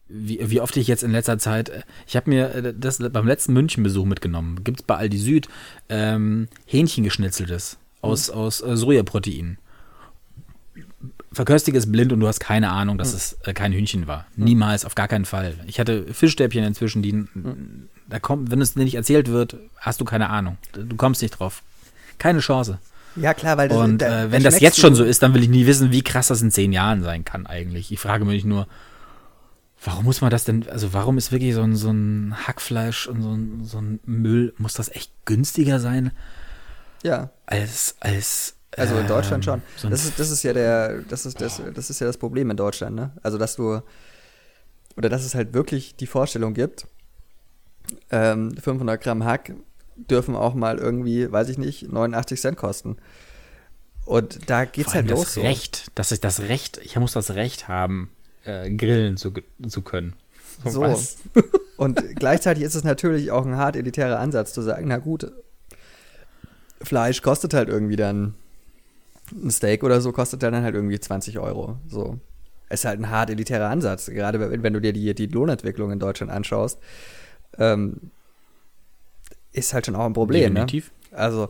wie, wie oft ich jetzt in letzter Zeit, äh, ich habe mir äh, das beim letzten Münchenbesuch mitgenommen, gibt es bei Aldi Süd ähm, Hähnchengeschnitzeltes aus, Mhm. aus äh, Sojaprotein. Verköstige es blind und du hast keine Ahnung, dass Mhm. es äh, kein Hühnchen war. Niemals, auf gar keinen Fall. Ich hatte Fischstäbchen inzwischen, die, Mhm. da kommt, wenn es dir nicht erzählt wird, hast du keine Ahnung. Du kommst nicht drauf. Keine Chance. Ja, klar, weil das, Und da- äh, da wenn das jetzt schon so ist, dann will ich nie wissen, wie krass das in zehn Jahren sein kann eigentlich. Ich frage mich nur, warum muss man das denn, also warum ist wirklich so ein, so ein Hackfleisch und so ein, so ein Müll, muss das echt günstiger sein Ja, als, als also in ähm, Deutschland schon. So ein Das ist, das ist ja der, das ist, das, das ist ja das Problem in Deutschland, ne? Also dass du, oder dass es halt wirklich die Vorstellung gibt, ähm, 500 Gramm Hack dürfen auch mal irgendwie, weiß ich nicht, 89 Cent kosten. Und da geht's vor allem halt das los so. Recht, dass ich das Recht, ich muss das Recht haben, äh, grillen zu, zu können. So. Was? Und gleichzeitig ist es natürlich auch ein hart elitärer Ansatz zu sagen, na gut, Fleisch kostet halt irgendwie dann ein Steak oder so kostet dann halt irgendwie 20 Euro. So. Ist halt ein hart elitärer Ansatz, gerade wenn, wenn du dir die, die Lohnentwicklung in Deutschland anschaust. Ähm, ist halt schon auch ein Problem, ne? Definitiv. Also,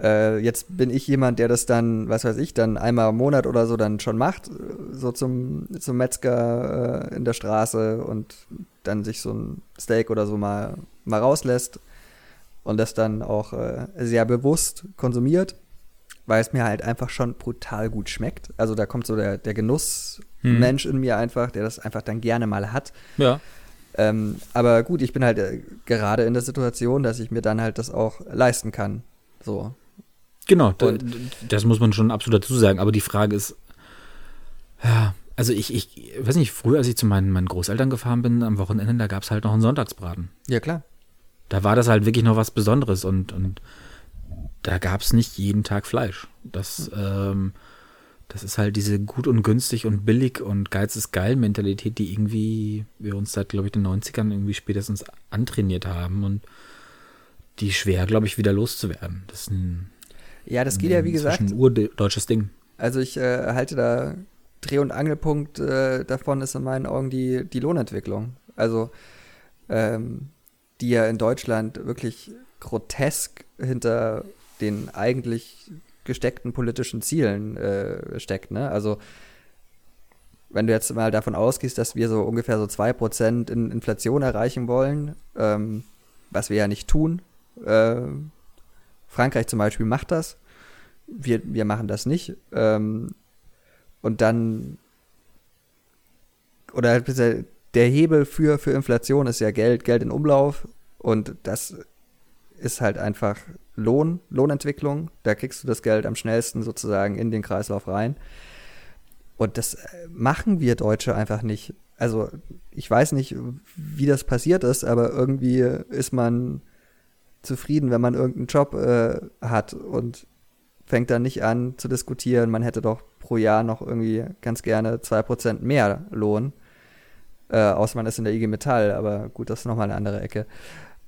äh, jetzt bin ich jemand, der das dann, was weiß ich, dann einmal im Monat oder so dann schon macht, äh, so zum, zum Metzger äh, in der Straße und dann sich so ein Steak oder so mal, mal rauslässt und das dann auch äh, sehr bewusst konsumiert, weil es mir halt einfach schon brutal gut schmeckt. Also da kommt so der, der Genussmensch in mir einfach, der das einfach dann gerne mal hat. Ja. Ähm, aber gut, ich bin halt äh, gerade in der Situation, dass ich mir dann halt das auch leisten kann. So. Genau, Und- das muss man schon absolut dazu sagen. Aber die Frage ist, ja, also ich, ich weiß nicht, früher, als ich zu meinen, meinen Großeltern gefahren bin am Wochenende, da gab es halt noch einen Sonntagsbraten. Ja, klar. Da war das halt wirklich noch was Besonderes und, und da gab es nicht jeden Tag Fleisch. Das, ähm, das ist halt diese gut und günstig und billig und Geiz ist geil Mentalität, die irgendwie wir uns seit, glaube ich, den 90ern irgendwie spätestens antrainiert haben und die schwer, glaube ich, wieder loszuwerden. Das ist ein, Ja, das geht ja, wie gesagt. ein urdeutsches Ding. Also ich äh, halte da Dreh- und Angelpunkt äh, davon ist in meinen Augen die, die Lohnentwicklung. Also ähm, die ja in Deutschland wirklich grotesk hinter den eigentlich gesteckten politischen Zielen äh, steckt. Ne? Also wenn du jetzt mal davon ausgehst, dass wir so ungefähr so 2% in Inflation erreichen wollen, ähm, was wir ja nicht tun. Äh, Frankreich zum Beispiel macht das. Wir, wir machen das nicht. Ähm, und dann oder halt der Hebel für, für Inflation ist ja Geld, Geld in Umlauf und das ist halt einfach Lohn, Lohnentwicklung. Da kriegst du das Geld am schnellsten sozusagen in den Kreislauf rein. Und das äh, machen wir Deutsche einfach nicht. Also ich weiß nicht, wie das passiert ist, aber irgendwie ist man zufrieden, wenn man irgendeinen Job äh, hat und fängt dann nicht an zu diskutieren, man hätte doch pro Jahr noch irgendwie ganz gerne 2% mehr Lohn. Äh, außer man ist in der IG Metall, aber gut, das ist nochmal eine andere Ecke.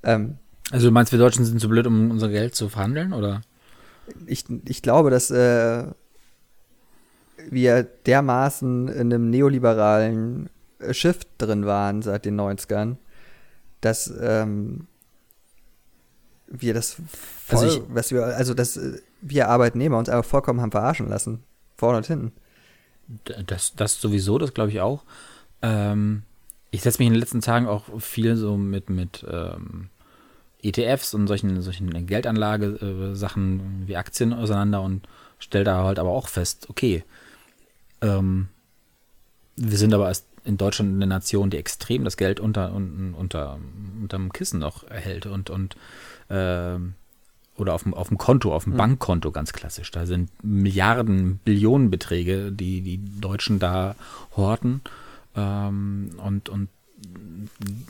Ähm, Also du meinst, wir Deutschen sind zu blöd, um unser Geld zu verhandeln, oder? ich, ich glaube, dass äh, wir dermaßen in einem neoliberalen Shift drin waren seit den 90ern, dass ähm, wir das voll, Also was wir, also dass äh, wir Arbeitnehmer uns einfach vollkommen haben verarschen lassen. Vorne und hinten. Das, das sowieso, das glaube ich auch. Ähm, ich setze mich in den letzten Tagen auch viel so mit, mit ähm, ETFs und solchen, solchen Geldanlage-Sachen äh, wie Aktien auseinander und stellt da halt aber auch fest, okay, ähm, wir sind aber erst in Deutschland eine Nation, die extrem das Geld unter, unter, unter unterm Kissen noch erhält und, und äh, oder auf dem, auf dem Konto, auf dem mhm. Bankkonto ganz klassisch. Da sind Milliarden, Billionenbeträge, die die Deutschen da horten ähm, und, und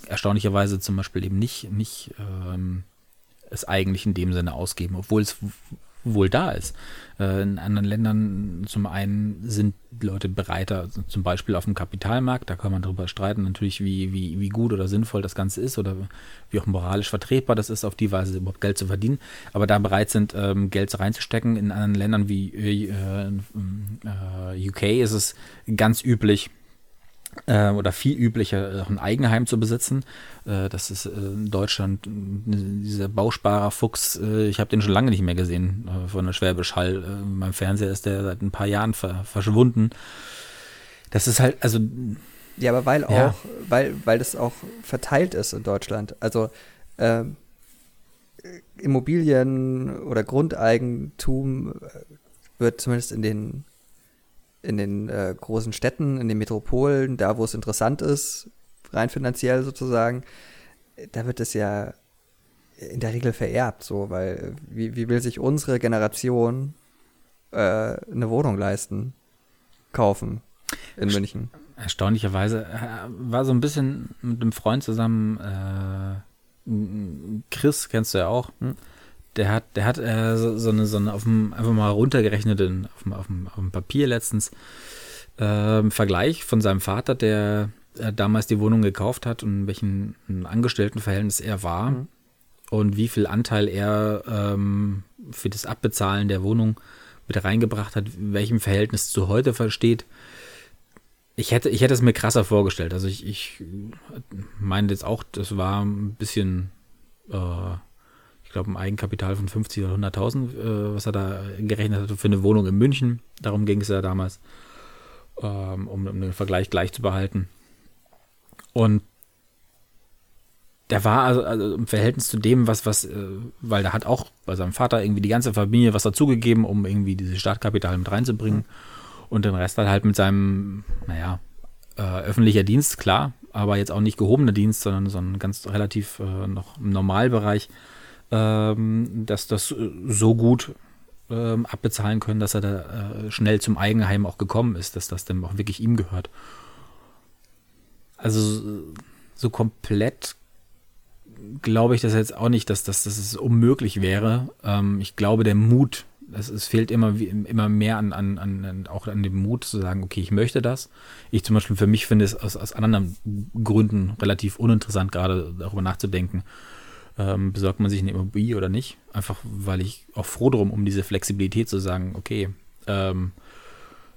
erstaunlicherweise zum Beispiel eben nicht, nicht ähm, es eigentlich in dem Sinne ausgeben, obwohl es wohl da ist. Äh, in anderen Ländern zum einen sind Leute bereiter, zum Beispiel auf dem Kapitalmarkt, da kann man darüber streiten, natürlich, wie, wie, wie gut oder sinnvoll das Ganze ist oder wie auch moralisch vertretbar das ist, auf die Weise überhaupt Geld zu verdienen, aber da bereit sind, ähm, Geld reinzustecken. In anderen Ländern wie äh, äh, UK ist es ganz üblich, oder viel üblicher, auch ein Eigenheim zu besitzen. Äh, das ist äh, in Deutschland dieser Bausparer Fuchs, äh, ich habe den schon lange nicht mehr gesehen äh, von der Schwäbisch Hall. Äh, mein Fernseher ist der seit ein paar Jahren ver verschwunden. Das ist halt, also. Ja, aber weil ja. auch, weil, weil das auch verteilt ist in Deutschland. Also ähm, Immobilien oder Grundeigentum wird zumindest in den in den äh, großen Städten, in den Metropolen, da wo es interessant ist, rein finanziell sozusagen, da wird es ja in der Regel vererbt, so, weil wie, wie will sich unsere Generation äh, eine Wohnung leisten, kaufen in München? Erstaunlicherweise äh, war so ein bisschen mit einem Freund zusammen, äh, Chris kennst du ja auch, hm? Der hat, der hat äh, so, so, eine, so eine auf dem, einfach mal runtergerechnet in, auf, dem, auf, dem, auf dem Papier letztens äh, Vergleich von seinem Vater, der äh, damals die Wohnung gekauft hat und in welchem Angestelltenverhältnis er war mhm. und wie viel Anteil er ähm, für das Abbezahlen der Wohnung mit reingebracht hat, welchem Verhältnis zu heute versteht. Ich hätte, ich hätte es mir krasser vorgestellt. Also ich, ich meine jetzt auch, das war ein bisschen äh, ich glaube, ein Eigenkapital von 50 oder 100.000, äh, was er da gerechnet hat für eine Wohnung in München. Darum ging es ja damals, ähm, um, um, den Vergleich gleich zu behalten. Und der war also, also, im Verhältnis zu dem, was, was, äh, weil da hat auch bei seinem Vater irgendwie die ganze Familie was dazugegeben, um irgendwie dieses Startkapital mit reinzubringen. Und den Rest dann halt mit seinem, naja, äh, öffentlicher Dienst, klar, aber jetzt auch nicht gehobener Dienst, sondern so ein ganz relativ äh, noch im Normalbereich ähm, dass das äh, so gut ähm, abbezahlen können, dass er da äh, schnell zum Eigenheim auch gekommen ist, dass das dann auch wirklich ihm gehört. Also so komplett glaube ich das jetzt auch nicht, dass, dass, dass es unmöglich wäre. Ähm, ich glaube, der Mut, es, es fehlt immer, immer mehr an, an, an, auch an dem Mut zu sagen, okay, ich möchte das. Ich zum Beispiel für mich finde es aus, aus anderen Gründen relativ uninteressant, gerade darüber nachzudenken, ähm, besorgt man sich eine Immobilie oder nicht. Einfach, weil ich auch froh drum, um diese Flexibilität zu sagen, okay, ähm,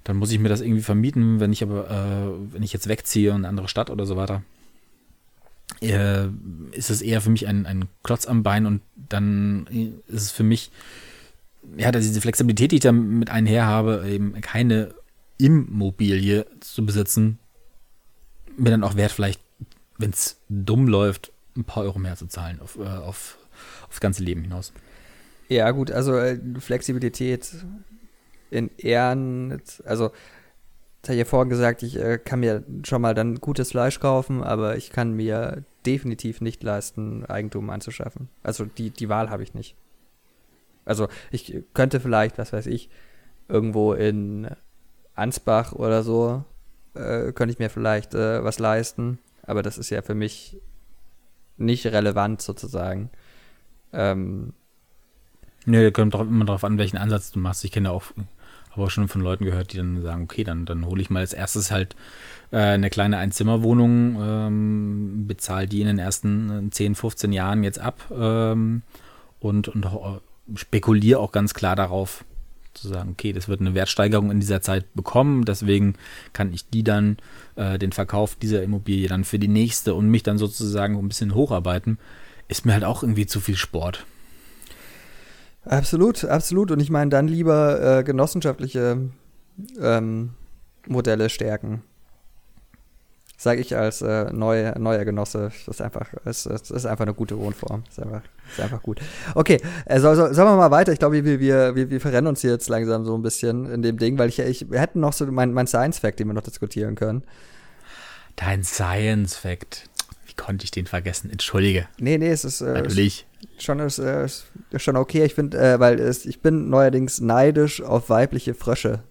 dann muss ich mir das irgendwie vermieten, wenn ich aber, äh, wenn ich jetzt wegziehe in eine andere Stadt oder so weiter. Äh, ist es eher für mich ein, ein Klotz am Bein und dann ist es für mich, ja, diese Flexibilität, die ich da mit einher habe, eben keine Immobilie zu besitzen, mir dann auch wert, vielleicht, wenn es dumm läuft, ein paar Euro mehr zu zahlen auf, äh, auf, aufs ganze Leben hinaus. Ja, gut, also äh, Flexibilität in Ehren, also das habe ich ja vorhin gesagt, ich äh, kann mir schon mal dann gutes Fleisch kaufen, aber ich kann mir definitiv nicht leisten, Eigentum anzuschaffen. Also die, die Wahl habe ich nicht. Also ich könnte vielleicht, was weiß ich, irgendwo in Ansbach oder so, äh, könnte ich mir vielleicht äh, was leisten, aber das ist ja für mich nicht relevant sozusagen. Ähm, Nee, kommt drauf, immer darauf an, welchen Ansatz du machst. Ich kenne auch, habe auch schon von Leuten gehört, die dann sagen, okay, dann, dann hole ich mal als erstes halt äh, eine kleine Einzimmerwohnung, ähm, bezahle die in den ersten 10, 15 Jahren jetzt ab ähm, und, und spekuliere auch ganz klar darauf, zu sagen, okay, das wird eine Wertsteigerung in dieser Zeit bekommen, deswegen kann ich die dann äh, den Verkauf dieser Immobilie dann für die nächste und mich dann sozusagen ein bisschen hocharbeiten, ist mir halt auch irgendwie zu viel Sport. Absolut, absolut. Und ich meine dann lieber äh, genossenschaftliche ähm, Modelle stärken. Sage ich als äh, neu, neuer Genosse, das ist einfach, es, es ist einfach eine gute Wohnform. Das ist einfach, ist einfach gut. Okay, äh, so, so, sollen wir mal weiter? Ich glaube, wir, wir, wir, wir verrennen uns hier jetzt langsam so ein bisschen in dem Ding, weil ich, ich wir hätten noch so mein, mein Science-Fact, den wir noch diskutieren können. Dein Science-Fact. Wie konnte ich den vergessen? Entschuldige. Nee, nee, es ist äh, Natürlich. schon, ist, äh, ist schon okay. Ich finde, äh, weil es, ich bin neuerdings neidisch auf weibliche Frösche.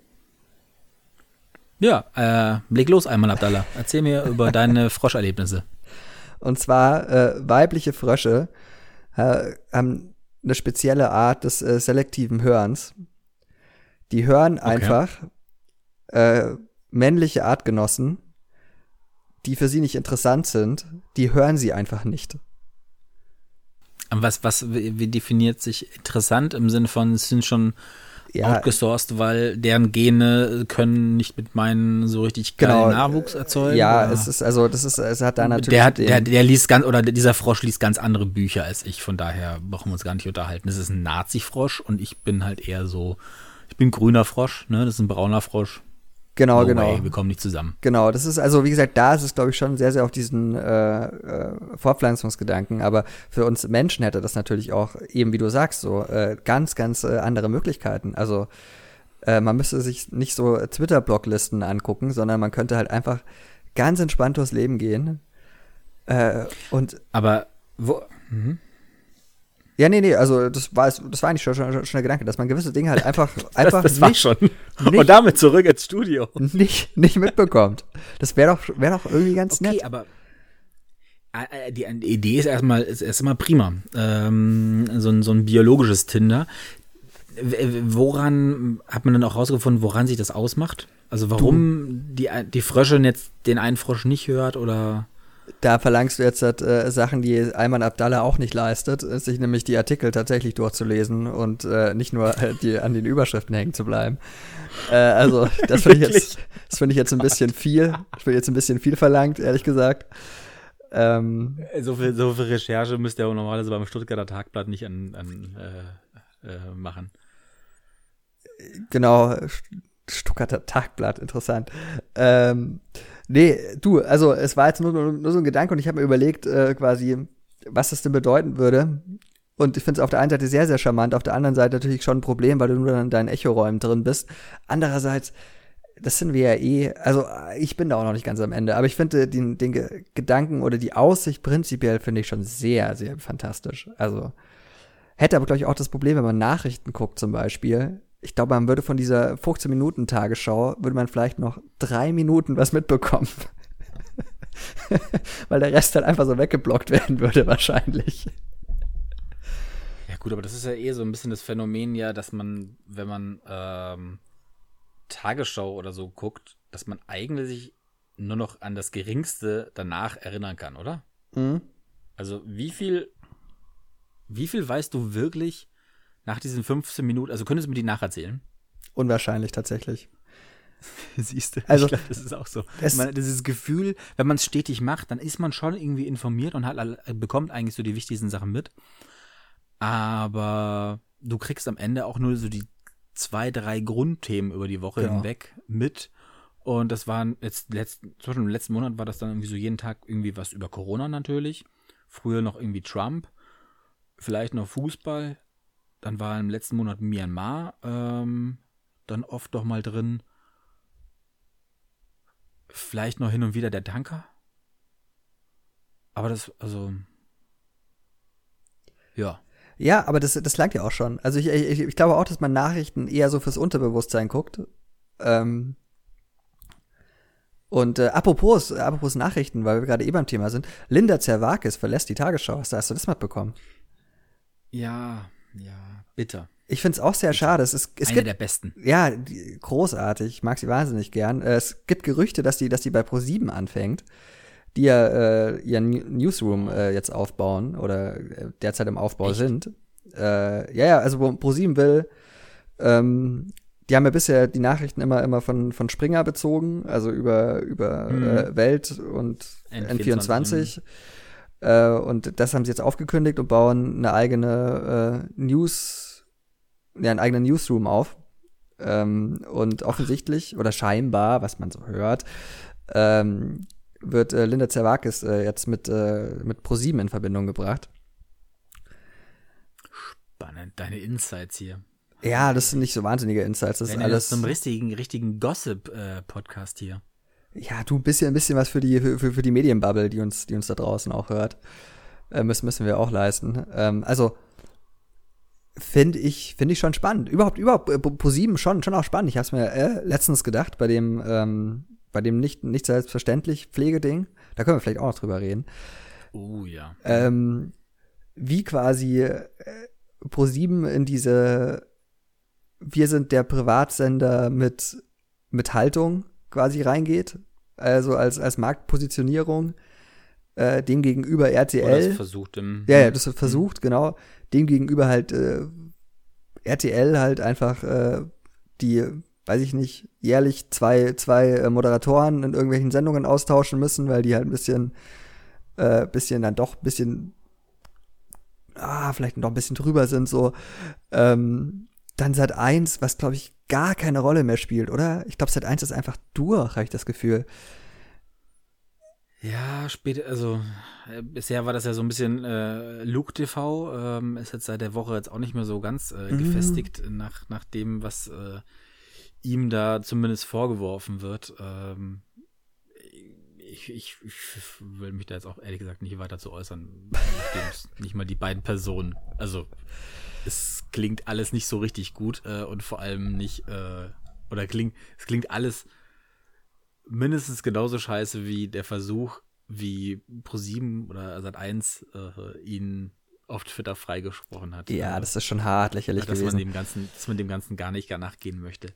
Ja, äh, leg los einmal, Abdallah. Erzähl mir über deine Froscherlebnisse. Und zwar äh, weibliche Frösche äh, haben eine spezielle Art des äh, selektiven Hörens. Die hören einfach äh, männliche Artgenossen, die für sie nicht interessant sind, die hören sie einfach nicht. Was, was, wie definiert sich interessant im Sinne von, es sind schon Ja, outgesourced, weil deren Gene können nicht mit meinen so richtig Genau, Nachwuchs erzeugen? ja, oder? es ist also, das ist, es hat da natürlich. der, hat, der, der liest ganz, oder dieser Frosch liest ganz andere Bücher als ich, von daher brauchen wir uns gar nicht unterhalten. Das ist ein Nazi-Frosch und ich bin halt eher so, ich bin grüner Frosch, ne, das ist ein brauner Frosch. Genau, No genau. way, wir kommen nicht zusammen. Genau, das ist also, wie gesagt, da ist es, glaube ich, schon sehr, sehr auf diesen äh, äh, Fortpflanzungsgedanken. Aber für uns Menschen hätte das natürlich auch, eben wie du sagst, so äh, ganz, ganz äh, andere Möglichkeiten. Also äh, man müsste sich nicht so Twitter-Blocklisten angucken, sondern man könnte halt einfach ganz entspannt durchs Leben gehen. Äh, und Aber wo, mhm. Ja, nee, nee, also das war, das war eigentlich schon, schon, schon der Gedanke, dass man gewisse Dinge halt einfach, einfach das, das war nicht, schon. nicht- Und damit zurück ins Studio. nicht, nicht mitbekommt. Das wäre doch, wäre doch irgendwie ganz Okay, nett. aber äh, äh, die die Idee ist erstmal, ist erstmal prima. Ähm, so, ein, so ein biologisches Tinder. Woran hat man dann auch rausgefunden, woran sich das ausmacht? Also warum die, die Frösche jetzt den einen Frosch nicht hört oder Da verlangst du jetzt äh, Sachen, die Ayman Abdallah auch nicht leistet, ist sich nämlich die Artikel tatsächlich durchzulesen und äh, nicht nur äh, die, an den Überschriften hängen zu bleiben. Äh, also, das finde ich, jetzt- das finde ich jetzt ein bisschen viel. Ich jetzt ein bisschen viel verlangt, ehrlich gesagt. Ähm, so viel, so viel Recherche müsste ja auch normalerweise beim Stuttgarter Tagblatt nicht an, an äh, äh, machen. genau, St- Stuttgarter Tagblatt, interessant. Ähm, nee, du, also es war jetzt nur, nur, so ein Gedanke und ich habe mir überlegt, äh, quasi, was das denn bedeuten würde. Und ich finde es auf der einen Seite sehr, sehr charmant, auf der anderen Seite natürlich schon ein Problem, weil du nur dann in deinen Echoräumen drin bist. Andererseits, das sind wir ja eh, also ich bin da auch noch nicht ganz am Ende, aber ich finde den, den Ge Gedanken oder die Aussicht prinzipiell finde ich schon sehr, sehr fantastisch. Also hätte aber, glaube ich, auch das Problem, wenn man Nachrichten guckt zum Beispiel. Ich glaube, man würde von dieser 15-Minuten-Tagesschau, würde man vielleicht noch drei Minuten was mitbekommen. Weil der Rest dann einfach so weggeblockt werden würde wahrscheinlich. Ja gut, aber das ist ja eh so ein bisschen das Phänomen ja, dass man, wenn man ähm, Tagesschau oder so guckt, dass man eigentlich sich nur noch an das Geringste danach erinnern kann, oder? Mhm. Also wie viel, wie viel weißt du wirklich nach diesen 15 Minuten, also könntest du mir die nacherzählen? Unwahrscheinlich tatsächlich. Siehst du, Also, ich glaube, das ist auch so. man, dieses Gefühl, wenn man es stetig macht, dann ist man schon irgendwie informiert und hat, alle- bekommt eigentlich so die wichtigsten Sachen mit. Aber du kriegst am Ende auch nur so die zwei, drei Grundthemen über die Woche Genau. hinweg mit. Und das waren jetzt letzten, zum Beispiel im letzten Monat war das dann irgendwie so jeden Tag irgendwie was über Corona natürlich. Früher noch irgendwie Trump. Vielleicht noch Fußball. Dann war im letzten Monat Myanmar ähm, dann oft doch mal drin. Vielleicht noch hin und wieder der Tanker. Aber das, also. Ja. Ja, aber das, das langt ja auch schon. Also ich, ich, ich glaube auch, dass man Nachrichten eher so fürs Unterbewusstsein guckt. Ähm und äh, apropos, apropos Nachrichten, weil wir gerade eh beim Thema sind, Linda Zerwakis verlässt die Tagesschau. Hast du, hast du das mitbekommen? Ja, ja, bitter. Ich finde es auch sehr schade. Es, ist, es Eine gibt der besten. Ja, die, großartig. Ich mag sie wahnsinnig gern. Äh, Es gibt Gerüchte, dass die, dass die bei Pro7 anfängt, die ja äh, ihren New- Newsroom äh, jetzt aufbauen oder äh, derzeit im Aufbau Echt? sind. Äh, ja, ja, also wo Pro7 will, ähm, die haben ja bisher die Nachrichten immer, immer von, von Springer bezogen, also über, über Mhm. äh, Welt und N24, N24. Äh, und das haben sie jetzt aufgekündigt und bauen eine eigene äh, News, ja, einen eigenen Newsroom auf. Ähm, und offensichtlich oder scheinbar, was man so hört, ähm, wird äh, Linda Zerwakis äh, jetzt mit, äh, mit ProSieben in Verbindung gebracht. Spannend, deine Insights hier. Ja, das sind nicht so wahnsinnige Insights. Das Wenn ist alles. so einem richtigen, richtigen Gossip-Podcast hier. Ja, du ein bisschen, ein bisschen was für die, für, für die Medienbubble, die uns, die uns da draußen auch hört. Äh, müssen, müssen wir auch leisten. Ähm, also, finde ich, finde ich schon spannend. Überhaupt, überhaupt, äh, ProSieben schon, schon auch spannend. Ich habe es mir äh, letztens gedacht bei dem, ähm, bei dem nicht, nicht selbstverständlich Pflegeding. Da können wir vielleicht auch noch drüber reden. Oh ja. Ähm, wie quasi äh, ProSieben in diese Wir sind der Privatsender mit, mit Haltung quasi reingeht. Also als, als Marktpositionierung. Äh, dem gegenüber RTL. Oder das versucht im, Ja, ja, das wird versucht, genau. Dem gegenüber halt äh, RTL halt einfach äh, die, weiß ich nicht, jährlich zwei, zwei äh, Moderatoren in irgendwelchen Sendungen austauschen müssen, weil die halt ein bisschen, äh, bisschen dann doch ein bisschen, ah, vielleicht noch ein bisschen drüber sind, so. Ähm, dann Sat 1, was glaube ich gar keine Rolle mehr spielt, oder? Ich glaube, Sat 1 ist einfach durch, habe ich das Gefühl. Ja, später, also äh, bisher war das ja so ein bisschen äh, Luke TV, ähm, ist jetzt seit der Woche jetzt auch nicht mehr so ganz äh, Mhm. gefestigt nach, nach dem, was äh, ihm da zumindest vorgeworfen wird. Ähm, ich, ich, ich will mich da jetzt auch ehrlich gesagt nicht weiter zu äußern, nicht mal die beiden Personen, also es klingt alles nicht so richtig gut äh, und vor allem nicht, äh, oder klingt, es klingt alles mindestens genauso scheiße wie der Versuch, wie Pro7 oder Sat1 äh, ihn auf Twitter freigesprochen hat. Ja, Äh, das ist schon hart lächerlich dass gewesen. man dem Ganzen, dass man dem Ganzen gar nicht gar nachgehen möchte.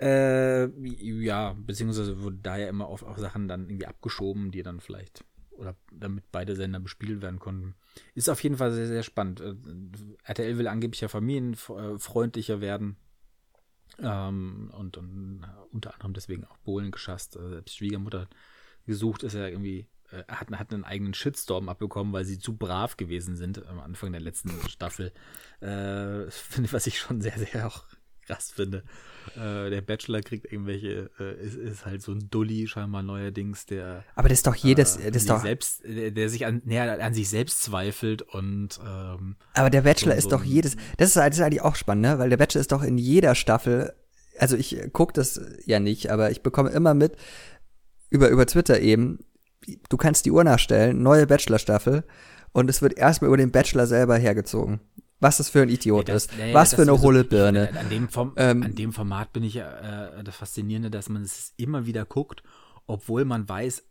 Äh, ja, beziehungsweise wurde da ja immer auf, auf Sachen dann irgendwie abgeschoben, die dann vielleicht oder damit beide Sender bespielt werden konnten. Ist auf jeden Fall sehr, sehr spannend. Äh, RTL will angeblich ja familienfreundlicher werden. Ähm, und, und unter anderem deswegen auch Bohlen geschasst. Äh, selbst Schwiegermutter gesucht ist ja irgendwie, äh, hat, hat einen eigenen Shitstorm abbekommen, weil sie zu brav gewesen sind am Anfang der letzten Staffel. Äh, was ich schon sehr, sehr auch krass finde. Äh, der Bachelor kriegt irgendwelche, äh, ist, ist halt so ein Dulli scheinbar neuerdings, der Aber das ist doch jedes, äh, das ist doch, selbst, der, der sich an, näher an sich selbst zweifelt und ähm, aber der Bachelor so- ist doch jedes, das ist, das ist eigentlich auch spannend, ne? weil der Bachelor ist doch in jeder Staffel, also ich gucke das ja nicht, aber ich bekomme immer mit, über, über Twitter eben, du kannst die Uhr nachstellen, neue Bachelor-Staffel und es wird erstmal über den Bachelor selber hergezogen. Was das für ein Idiot Nee, das- ist, nee, was für eine hohle ich- Birne. An dem, Form, Ähm, an dem Format bin ich äh, das Faszinierende, dass man es immer wieder guckt, obwohl man weiß,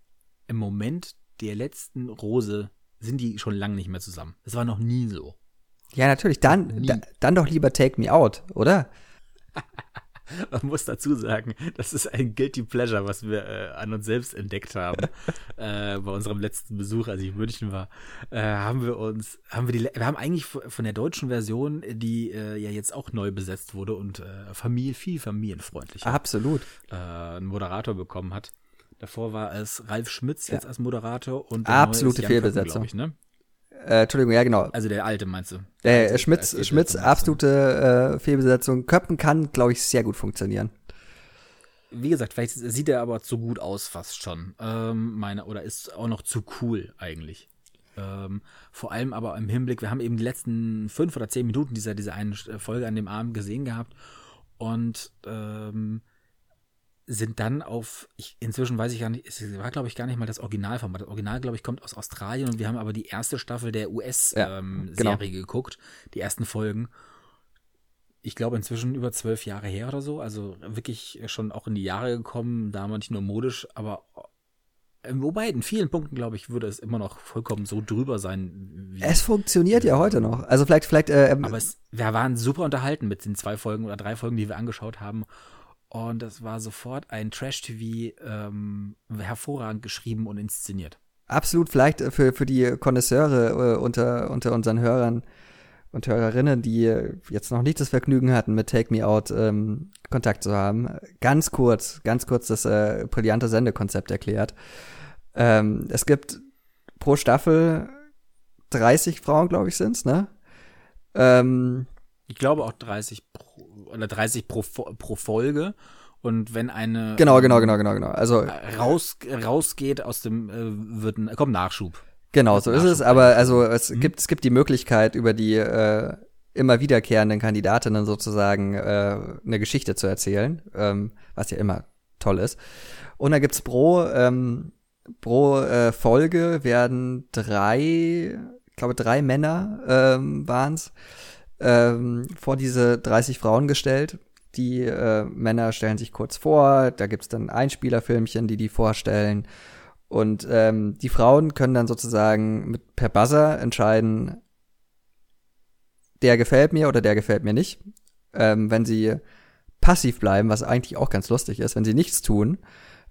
im Moment der letzten Rose sind die schon lange nicht mehr zusammen. Das war noch nie so. Ja, natürlich, dann, da, dann doch lieber Take Me Out, oder? Man muss dazu sagen, das ist ein Guilty Pleasure, was wir äh, an uns selbst entdeckt haben. äh, bei unserem letzten Besuch, als ich in München war, äh, haben wir uns, haben wir die, wir haben eigentlich von der deutschen Version, die äh, ja jetzt auch neu besetzt wurde und äh, Familie, viel familienfreundlicher. Absolut. äh, einen Moderator bekommen hat. Davor war es Ralf Schmitz jetzt als Moderator und Absolute Jan Köppen, Fehlbesetzung. ich, ne? Äh, Entschuldigung, ja, genau. Also der alte meinst du? Der Äh, Schmitz, als Schmitz, absolute äh, Fehlbesetzung. Köppen kann, glaube ich, sehr gut funktionieren. Wie gesagt, vielleicht sieht er aber zu gut aus fast schon. Ähm, meine, oder ist auch noch zu cool eigentlich. Ähm, vor allem aber im Hinblick, wir haben eben die letzten fünf oder zehn Minuten dieser, dieser einen Folge an dem Abend gesehen gehabt und ähm, sind dann auf, ich, inzwischen weiß ich gar nicht, es war glaube ich gar nicht mal das Originalformat. Das Original, glaube ich, kommt aus Australien und wir haben aber die erste Staffel der Ja, US-Serie genau. geguckt, die ersten Folgen. Ich glaube inzwischen über zwölf Jahre her oder so, also wirklich schon auch in die Jahre gekommen, da nicht nur modisch, aber äh, wobei in vielen Punkten, glaube ich, würde es immer noch vollkommen so drüber sein. Wie, Es funktioniert ja heute noch. Also vielleicht, vielleicht, äh, ähm, aber es, wir waren super unterhalten mit den zwei Folgen oder drei Folgen, die wir angeschaut haben. Und das war sofort ein Trash-TV ähm, hervorragend geschrieben und inszeniert. absolut vielleicht äh, für, für die Konnoisseure äh, unter, unter unseren Hörern und Hörerinnen, die äh, jetzt noch nicht das Vergnügen hatten, mit Take Me Out ähm, Kontakt zu haben. Ganz kurz, ganz kurz das äh, brillante Sendekonzept erklärt. Ähm, es gibt pro Staffel 30 Frauen, glaube ich, sind's, ne? Ähm, Ich glaube auch 30 pro, oder 30 pro, pro Folge. Und wenn eine Genau, genau, genau, genau, genau. Also raus, rausgeht aus dem, äh, wird ein, kommt Nachschub. Genau, so ist es. Aber also es mhm. gibt es gibt die Möglichkeit über die äh, immer wiederkehrenden Kandidatinnen sozusagen äh, eine Geschichte zu erzählen, ähm, was ja immer toll ist. Und da gibt's pro ähm, pro äh, Folge werden drei, ich glaube drei Männer ähm, waren's ähm, vor diese 30 Frauen gestellt. Die äh, Männer stellen sich kurz vor, da gibt's dann Einspielerfilmchen, die die vorstellen. Und ähm, die Frauen können dann sozusagen mit per Buzzer entscheiden, der gefällt mir oder der gefällt mir nicht. Ähm, wenn sie passiv bleiben, was eigentlich auch ganz lustig ist, wenn sie nichts tun,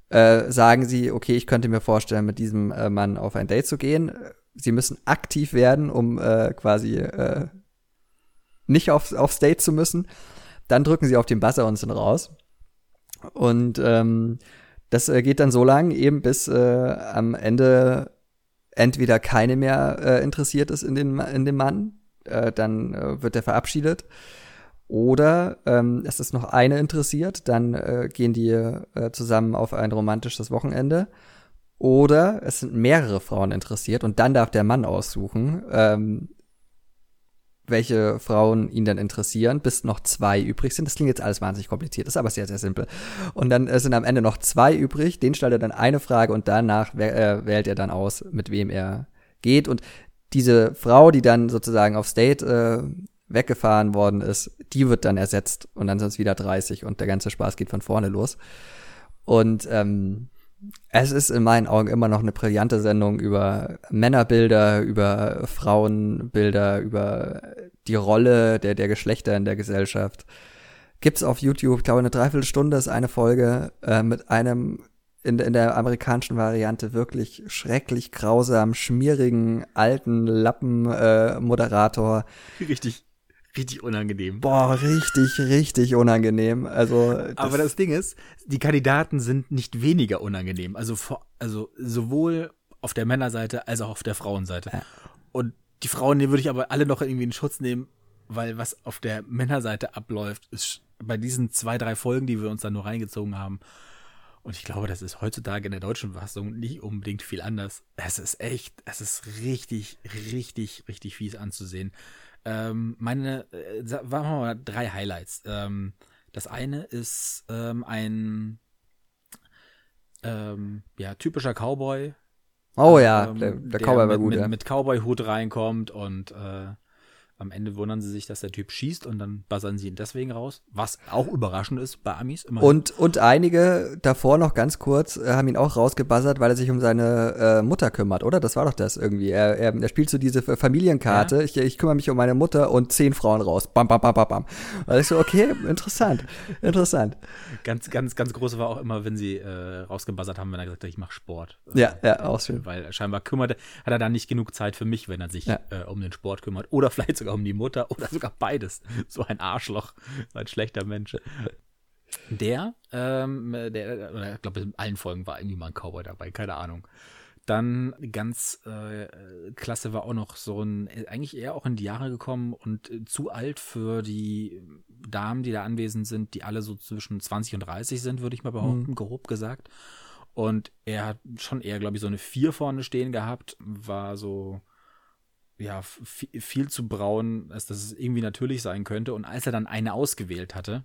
äh, sagen sie, okay, ich könnte mir vorstellen, mit diesem äh, Mann auf ein Date zu gehen. Sie müssen aktiv werden, um äh, quasi äh, nicht auf, aufs Date zu müssen. Dann drücken sie auf den Buzzer und sind raus. Und ähm, das äh, geht dann so lang, eben bis äh, am Ende entweder keine mehr äh, interessiert ist in, den, in dem Mann, äh, dann äh, wird er verabschiedet. Oder ähm, es ist noch eine interessiert, dann äh, gehen die äh, zusammen auf ein romantisches Wochenende. Oder es sind mehrere Frauen interessiert und dann darf der Mann aussuchen, ähm, welche Frauen ihn dann interessieren, bis noch zwei übrig sind. Das klingt jetzt alles wahnsinnig kompliziert, ist aber sehr, sehr simpel. Und dann äh, sind am Ende noch zwei übrig, den stellt er dann eine Frage und danach äh, wählt er dann aus, mit wem er geht. Und diese Frau, die dann sozusagen aufs Date äh, weggefahren worden ist, die wird dann ersetzt und dann sind es wieder 30 und der ganze Spaß geht von vorne los. Und ähm, es ist in meinen Augen immer noch eine brillante Sendung über Männerbilder, über Frauenbilder, über die Rolle der, der Geschlechter in der Gesellschaft. Gibt's auf YouTube, glaube, eine Dreiviertelstunde ist eine Folge äh, mit einem in, in der amerikanischen Variante wirklich schrecklich grausam, schmierigen, alten Lappen-Moderator. Äh, Richtig richtig unangenehm. Boah, richtig, richtig unangenehm. Also das aber das Ding ist, die Kandidaten sind nicht weniger unangenehm. Also also sowohl auf der Männerseite als auch auf der Frauenseite. Ja. Und die Frauen, die würde ich aber alle noch irgendwie in Schutz nehmen, weil was auf der Männerseite abläuft, ist bei diesen zwei, drei Folgen, die wir uns da nur reingezogen haben. Und ich glaube, das ist heutzutage in der deutschen Fassung nicht unbedingt viel anders. Es ist echt, es ist richtig, richtig, richtig fies anzusehen. Ähm, meine, äh, sagen wir mal drei Highlights. Ähm, das eine ist ähm, ein ähm, ja, typischer Cowboy. Oh ja, ähm, der, der Cowboy war gut. Mit, ja. mit Cowboy-Hut reinkommt und äh, am Ende wundern sie sich, dass der Typ schießt und dann buzzern sie ihn deswegen raus, was auch überraschend ist bei Amis. Immerhin. Und, und einige davor noch ganz kurz äh, haben ihn auch rausgebuzzert, weil er sich um seine äh, Mutter kümmert, oder? Das war doch das irgendwie. Er, er, er spielt so diese Familienkarte, ja. ich, ich kümmere mich um meine Mutter und zehn Frauen raus. Bam, bam, bam, bam, bam. Und ich so, okay, interessant, interessant. Ganz, ganz, ganz groß war auch immer, wenn sie äh, rausgebuzzert haben, wenn er gesagt hat, ich mache Sport. Ja, ja, auch schön. Weil scheinbar kümmert, hat er dann nicht genug Zeit für mich, wenn er sich ja. äh, um den Sport kümmert. Oder vielleicht sogar sogar um die Mutter oder sogar beides. So ein Arschloch, so ein schlechter Mensch. Der, ähm, der, oder ich glaube, in allen Folgen war irgendwie mal ein Cowboy dabei, keine Ahnung. Dann ganz äh, klasse war auch noch so ein, eigentlich eher auch in die Jahre gekommen und äh, zu alt für die Damen, die da anwesend sind, die alle so zwischen 20 und 30 sind, würde ich mal behaupten, mhm. grob gesagt. Und er hat schon eher, glaube ich, so eine vier vorne stehen gehabt, war so ja, viel zu braun, als dass es irgendwie natürlich sein könnte. Und als er dann eine ausgewählt hatte,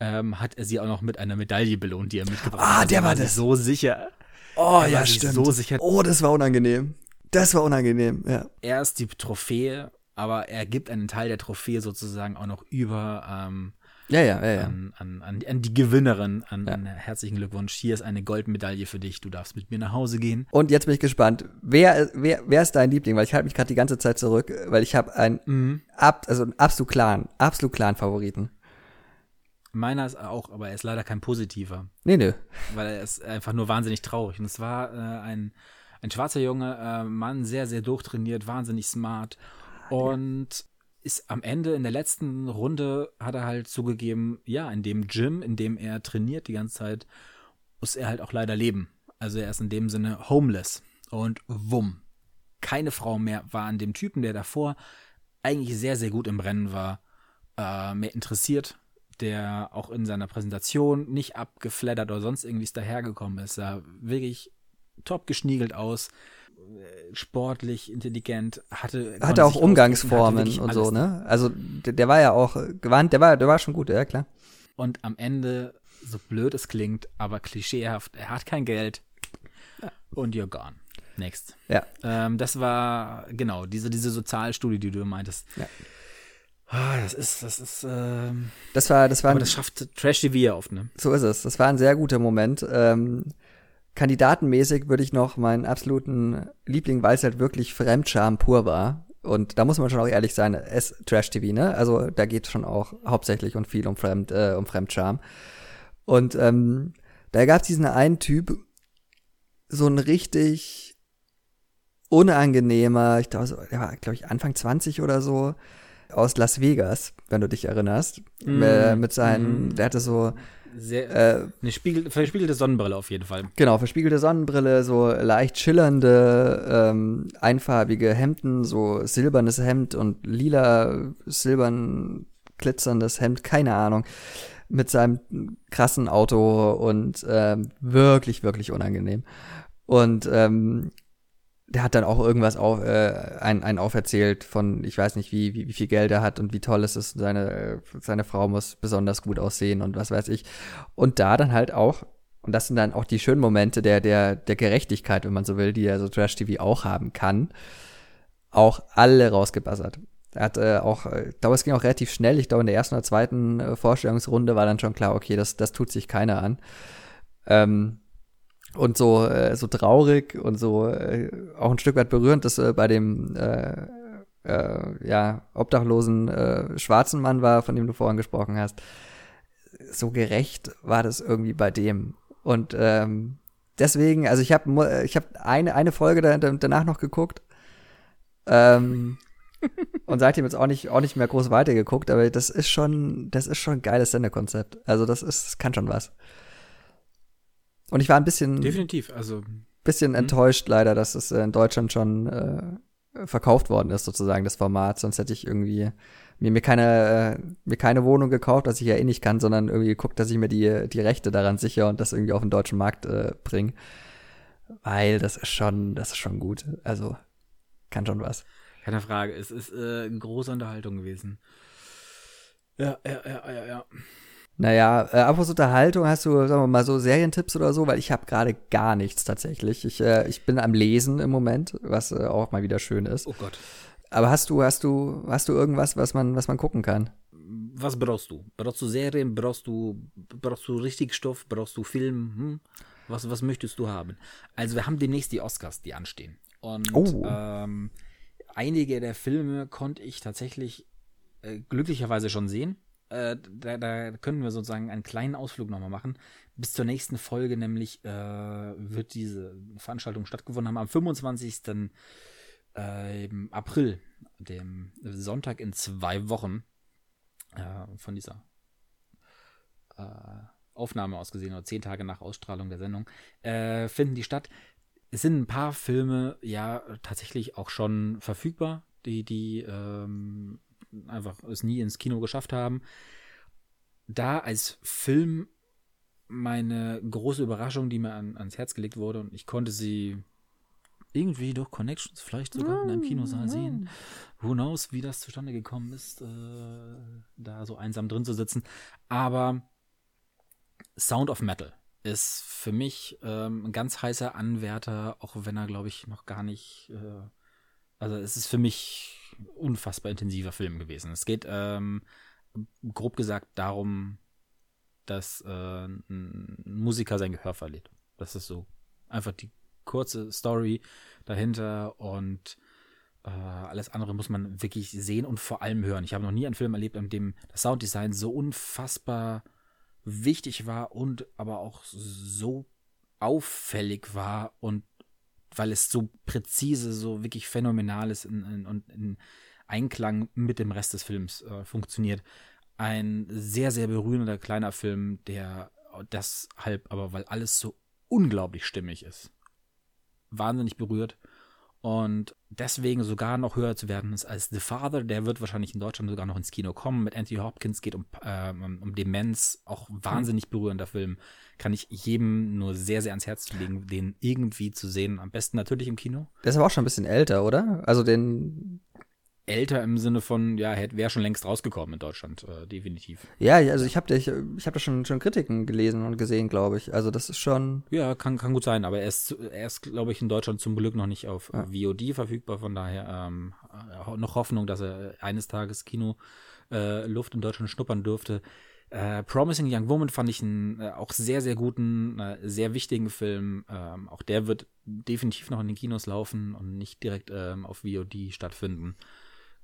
ähm, hat er sie auch noch mit einer Medaille belohnt, die er mitgebracht ah, hat. Ah, der war das. so sicher. Oh, ja, stimmt. So sicher. Oh, das war unangenehm. Das war unangenehm, ja. Er ist die Trophäe, aber er gibt einen Teil der Trophäe sozusagen auch noch über ähm, ja, ja, ja, ja. An, an, an, die Gewinnerin. An, ja. herzlichen Glückwunsch. Hier ist eine Goldmedaille für dich. Du darfst mit mir nach Hause gehen. Und jetzt bin ich gespannt. Wer, wer, wer ist dein Liebling? Weil ich halte mich gerade die ganze Zeit zurück, weil ich habe einen, mhm. ab, also einen absolut klaren, absolut klaren Favoriten. Meiner ist auch, aber er ist leider kein positiver. Nee, nee. Weil er ist einfach nur wahnsinnig traurig. Und es war äh, ein, ein schwarzer junge äh, Mann, sehr, sehr durchtrainiert, wahnsinnig smart. Und ist am Ende in der letzten Runde hat er halt zugegeben, ja, in dem Gym, in dem er trainiert die ganze Zeit, muss er halt auch leider leben. Also er ist in dem Sinne homeless. Und wumm. Keine Frau mehr war an dem Typen, der davor eigentlich sehr, sehr gut im Rennen war, äh, mehr interessiert. der auch in seiner Präsentation nicht abgeflattert oder sonst irgendwie dahergekommen ist. Sah wirklich top geschniegelt aus, sportlich, intelligent, hatte. Hatte auch Umgangsformen hatte und so, ne? Also der, der, war ja auch gewandt, der war, der war schon gut, ja klar. Und am Ende, so blöd es klingt, aber klischeehaft, er hat kein Geld und you're gone. Next. Ja. Ähm, das war, genau, diese, diese Sozialstudie, die du meintest. Ja. Ah, das ist, das ist, ähm, das war, das war, aber das schafft Trash TV oft, ne? So ist es. Das war ein sehr guter Moment. Ähm, kandidatenmäßig würde ich noch meinen absoluten Liebling, weil es halt wirklich Fremdscham pur war. Und da muss man schon auch ehrlich sein, es Trash TV, ne? Also da geht schon auch hauptsächlich und viel um Fremd, äh, um Fremdscham. Und ähm, da gab es diesen einen Typ, so ein richtig unangenehmer, ich glaube, der war, glaube ich, Anfang 20 oder so, aus Las Vegas, wenn du dich erinnerst. Mm. Äh, mit seinen, mm. der hatte so sehr, äh, eine Spiegel, verspiegelte Sonnenbrille auf jeden Fall. Genau, verspiegelte Sonnenbrille, so leicht schillernde, ähm, einfarbige Hemden, so silbernes Hemd und lila, silbern glitzerndes Hemd, keine Ahnung, mit seinem krassen Auto und ähm, wirklich, wirklich unangenehm. Und ähm, der hat dann auch irgendwas auf, äh, ein, ein auferzählt von, ich weiß nicht, wie, wie, wie viel Geld er hat und wie toll es ist. Seine, seine Frau muss besonders gut aussehen und was weiß ich. Und da dann halt auch, und das sind dann auch die schönen Momente der, der, der Gerechtigkeit, wenn man so will, die ja so Trash TV auch haben kann, auch alle rausgebassert. Er hat äh, auch, äh, ich glaube, es ging auch relativ schnell. Ich glaube, in der ersten oder zweiten äh, Vorstellungsrunde war dann schon klar, okay, das, das tut sich keiner an. Ähm, und so äh, so traurig und so äh, auch ein Stück weit berührend, dass äh, bei dem äh, äh, ja obdachlosen äh, schwarzen Mann war, von dem du vorhin gesprochen hast. So gerecht war das irgendwie bei dem und ähm, deswegen, also ich habe ich habe eine eine Folge da, danach noch geguckt. Ähm, und seitdem jetzt auch nicht auch nicht mehr groß weitergeguckt, aber das ist schon das ist schon ein geiles Sendekonzept. Also das ist das kann schon was. Und ich war ein bisschen. Definitiv, also. Bisschen hm. enttäuscht leider, dass es in Deutschland schon äh, verkauft worden ist, sozusagen, das Format. Sonst hätte ich irgendwie mir, mir keine, äh, mir keine Wohnung gekauft, was ich ja eh nicht kann, sondern irgendwie geguckt, dass ich mir die, die Rechte daran sichere und das irgendwie auf den deutschen Markt äh, bringe. Weil das ist schon, das ist schon gut. Also, kann schon was. Keine Frage. Es ist äh, eine große Unterhaltung gewesen. Ja, ja, ja, ja, ja. Naja, äh, apropos Unterhaltung, hast du, sagen wir mal, so Serientipps oder so? Weil ich habe gerade gar nichts tatsächlich. Ich, äh, ich bin am Lesen im Moment, was äh, auch mal wieder schön ist. Oh Gott. Aber hast du, hast du, hast du irgendwas, was man, was man gucken kann? Was brauchst du? Brauchst du Serien? Brauchst du, brauchst du richtig Stoff? Brauchst du Film? Hm? Was, was möchtest du haben? Also wir haben demnächst die Oscars, die anstehen. Und oh. ähm, einige der Filme konnte ich tatsächlich äh, glücklicherweise schon sehen. Äh, da, da können wir sozusagen einen kleinen Ausflug nochmal machen. Bis zur nächsten Folge nämlich äh, wird diese Veranstaltung stattgefunden haben am 25. Äh, April, dem Sonntag in zwei Wochen äh, von dieser äh, Aufnahme aus gesehen, oder zehn Tage nach Ausstrahlung der Sendung, äh, finden die statt. Es sind ein paar Filme ja tatsächlich auch schon verfügbar, die, die ähm, einfach es nie ins Kino geschafft haben. Da als Film meine große Überraschung, die mir an, ans Herz gelegt wurde und ich konnte sie irgendwie durch Connections vielleicht sogar in einem Kinosaal sehen. Who knows, wie das zustande gekommen ist, äh, da so einsam drin zu sitzen. Aber Sound of Metal ist für mich ähm, ein ganz heißer Anwärter, auch wenn er, glaube ich, noch gar nicht. Äh, also es ist für mich unfassbar intensiver Film gewesen. Es geht ähm, grob gesagt darum, dass äh, ein Musiker sein Gehör verliert. Das ist so einfach die kurze Story dahinter und äh, alles andere muss man wirklich sehen und vor allem hören. Ich habe noch nie einen Film erlebt, in dem das Sounddesign so unfassbar wichtig war und aber auch so auffällig war und weil es so präzise, so wirklich phänomenal ist und in, in, in, Einklang mit dem Rest des Films äh, funktioniert. Ein sehr, sehr berührender kleiner Film, der deshalb aber, weil alles so unglaublich stimmig ist, wahnsinnig berührt und deswegen sogar noch höher zu werden ist als The Father. Der wird wahrscheinlich in Deutschland sogar noch ins Kino kommen. Mit Anthony Hopkins geht um, äh, um Demenz, auch wahnsinnig berührender Film. Kann ich jedem nur sehr, sehr ans Herz legen, den irgendwie zu sehen. Am besten natürlich im Kino. Der ist aber auch schon ein bisschen älter, oder? Also den älter im Sinne von, ja, wäre schon längst rausgekommen in Deutschland, äh, definitiv. Ja, also ich habe ich, ich hab da schon, schon Kritiken gelesen und gesehen, glaube ich. Also das ist schon. Ja, kann, kann gut sein, aber er ist, er ist glaube ich, in Deutschland zum Glück noch nicht auf ja. VOD verfügbar, von daher ähm, noch Hoffnung, dass er eines Tages Kino äh, Luft in Deutschland schnuppern dürfte. Äh, Promising Young Woman fand ich einen äh, auch sehr, sehr guten, äh, sehr wichtigen Film. Ähm, auch der wird definitiv noch in den Kinos laufen und nicht direkt ähm, auf VOD stattfinden.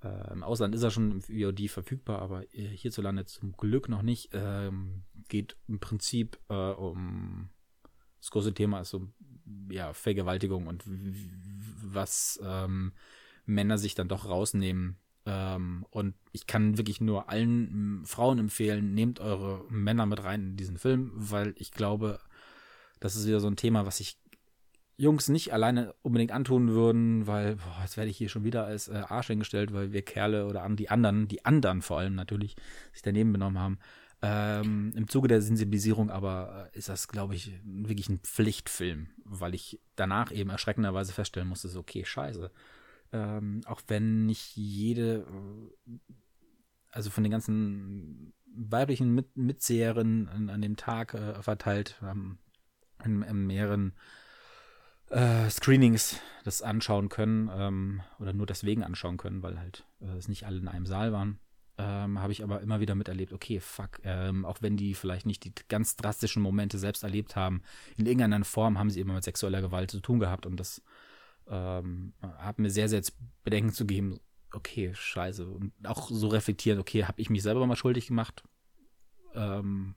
Äh, Im Ausland ist er schon im VOD verfügbar, aber äh, hierzulande zum Glück noch nicht. Ähm, geht im Prinzip äh, um das große Thema ist so ja Vergewaltigung und was ähm, Männer sich dann doch rausnehmen. Ähm, und ich kann wirklich nur allen Frauen empfehlen, nehmt eure Männer mit rein in diesen Film, weil ich glaube, das ist wieder so ein Thema, was ich Jungs nicht alleine unbedingt antun würden, weil boah, jetzt werde ich hier schon wieder als äh, Arsch hingestellt, weil wir Kerle oder an die anderen, die anderen vor allem natürlich, sich daneben benommen haben. Ähm, Im Zuge der Sensibilisierung aber äh, ist das, glaube ich, wirklich ein Pflichtfilm, weil ich danach eben erschreckenderweise feststellen musste, so, okay, scheiße. Ähm, auch wenn nicht jede, äh, also von den ganzen weiblichen Mit Mitseherinnen an, an, dem Tag äh, verteilt, ähm, in, in mehreren äh, Screenings das anschauen können ähm, oder nur deswegen anschauen können, weil halt äh, es nicht alle in einem Saal waren. Ähm, habe ich aber immer wieder miterlebt, okay, fuck, ähm, auch wenn die vielleicht nicht die ganz drastischen Momente selbst erlebt haben, in irgendeiner Form haben sie immer mit sexueller Gewalt zu tun gehabt und das ähm, hat mir sehr, sehr bedenken zu geben, okay, scheiße. Und auch so reflektieren, okay, habe ich mich selber mal schuldig gemacht? Ähm,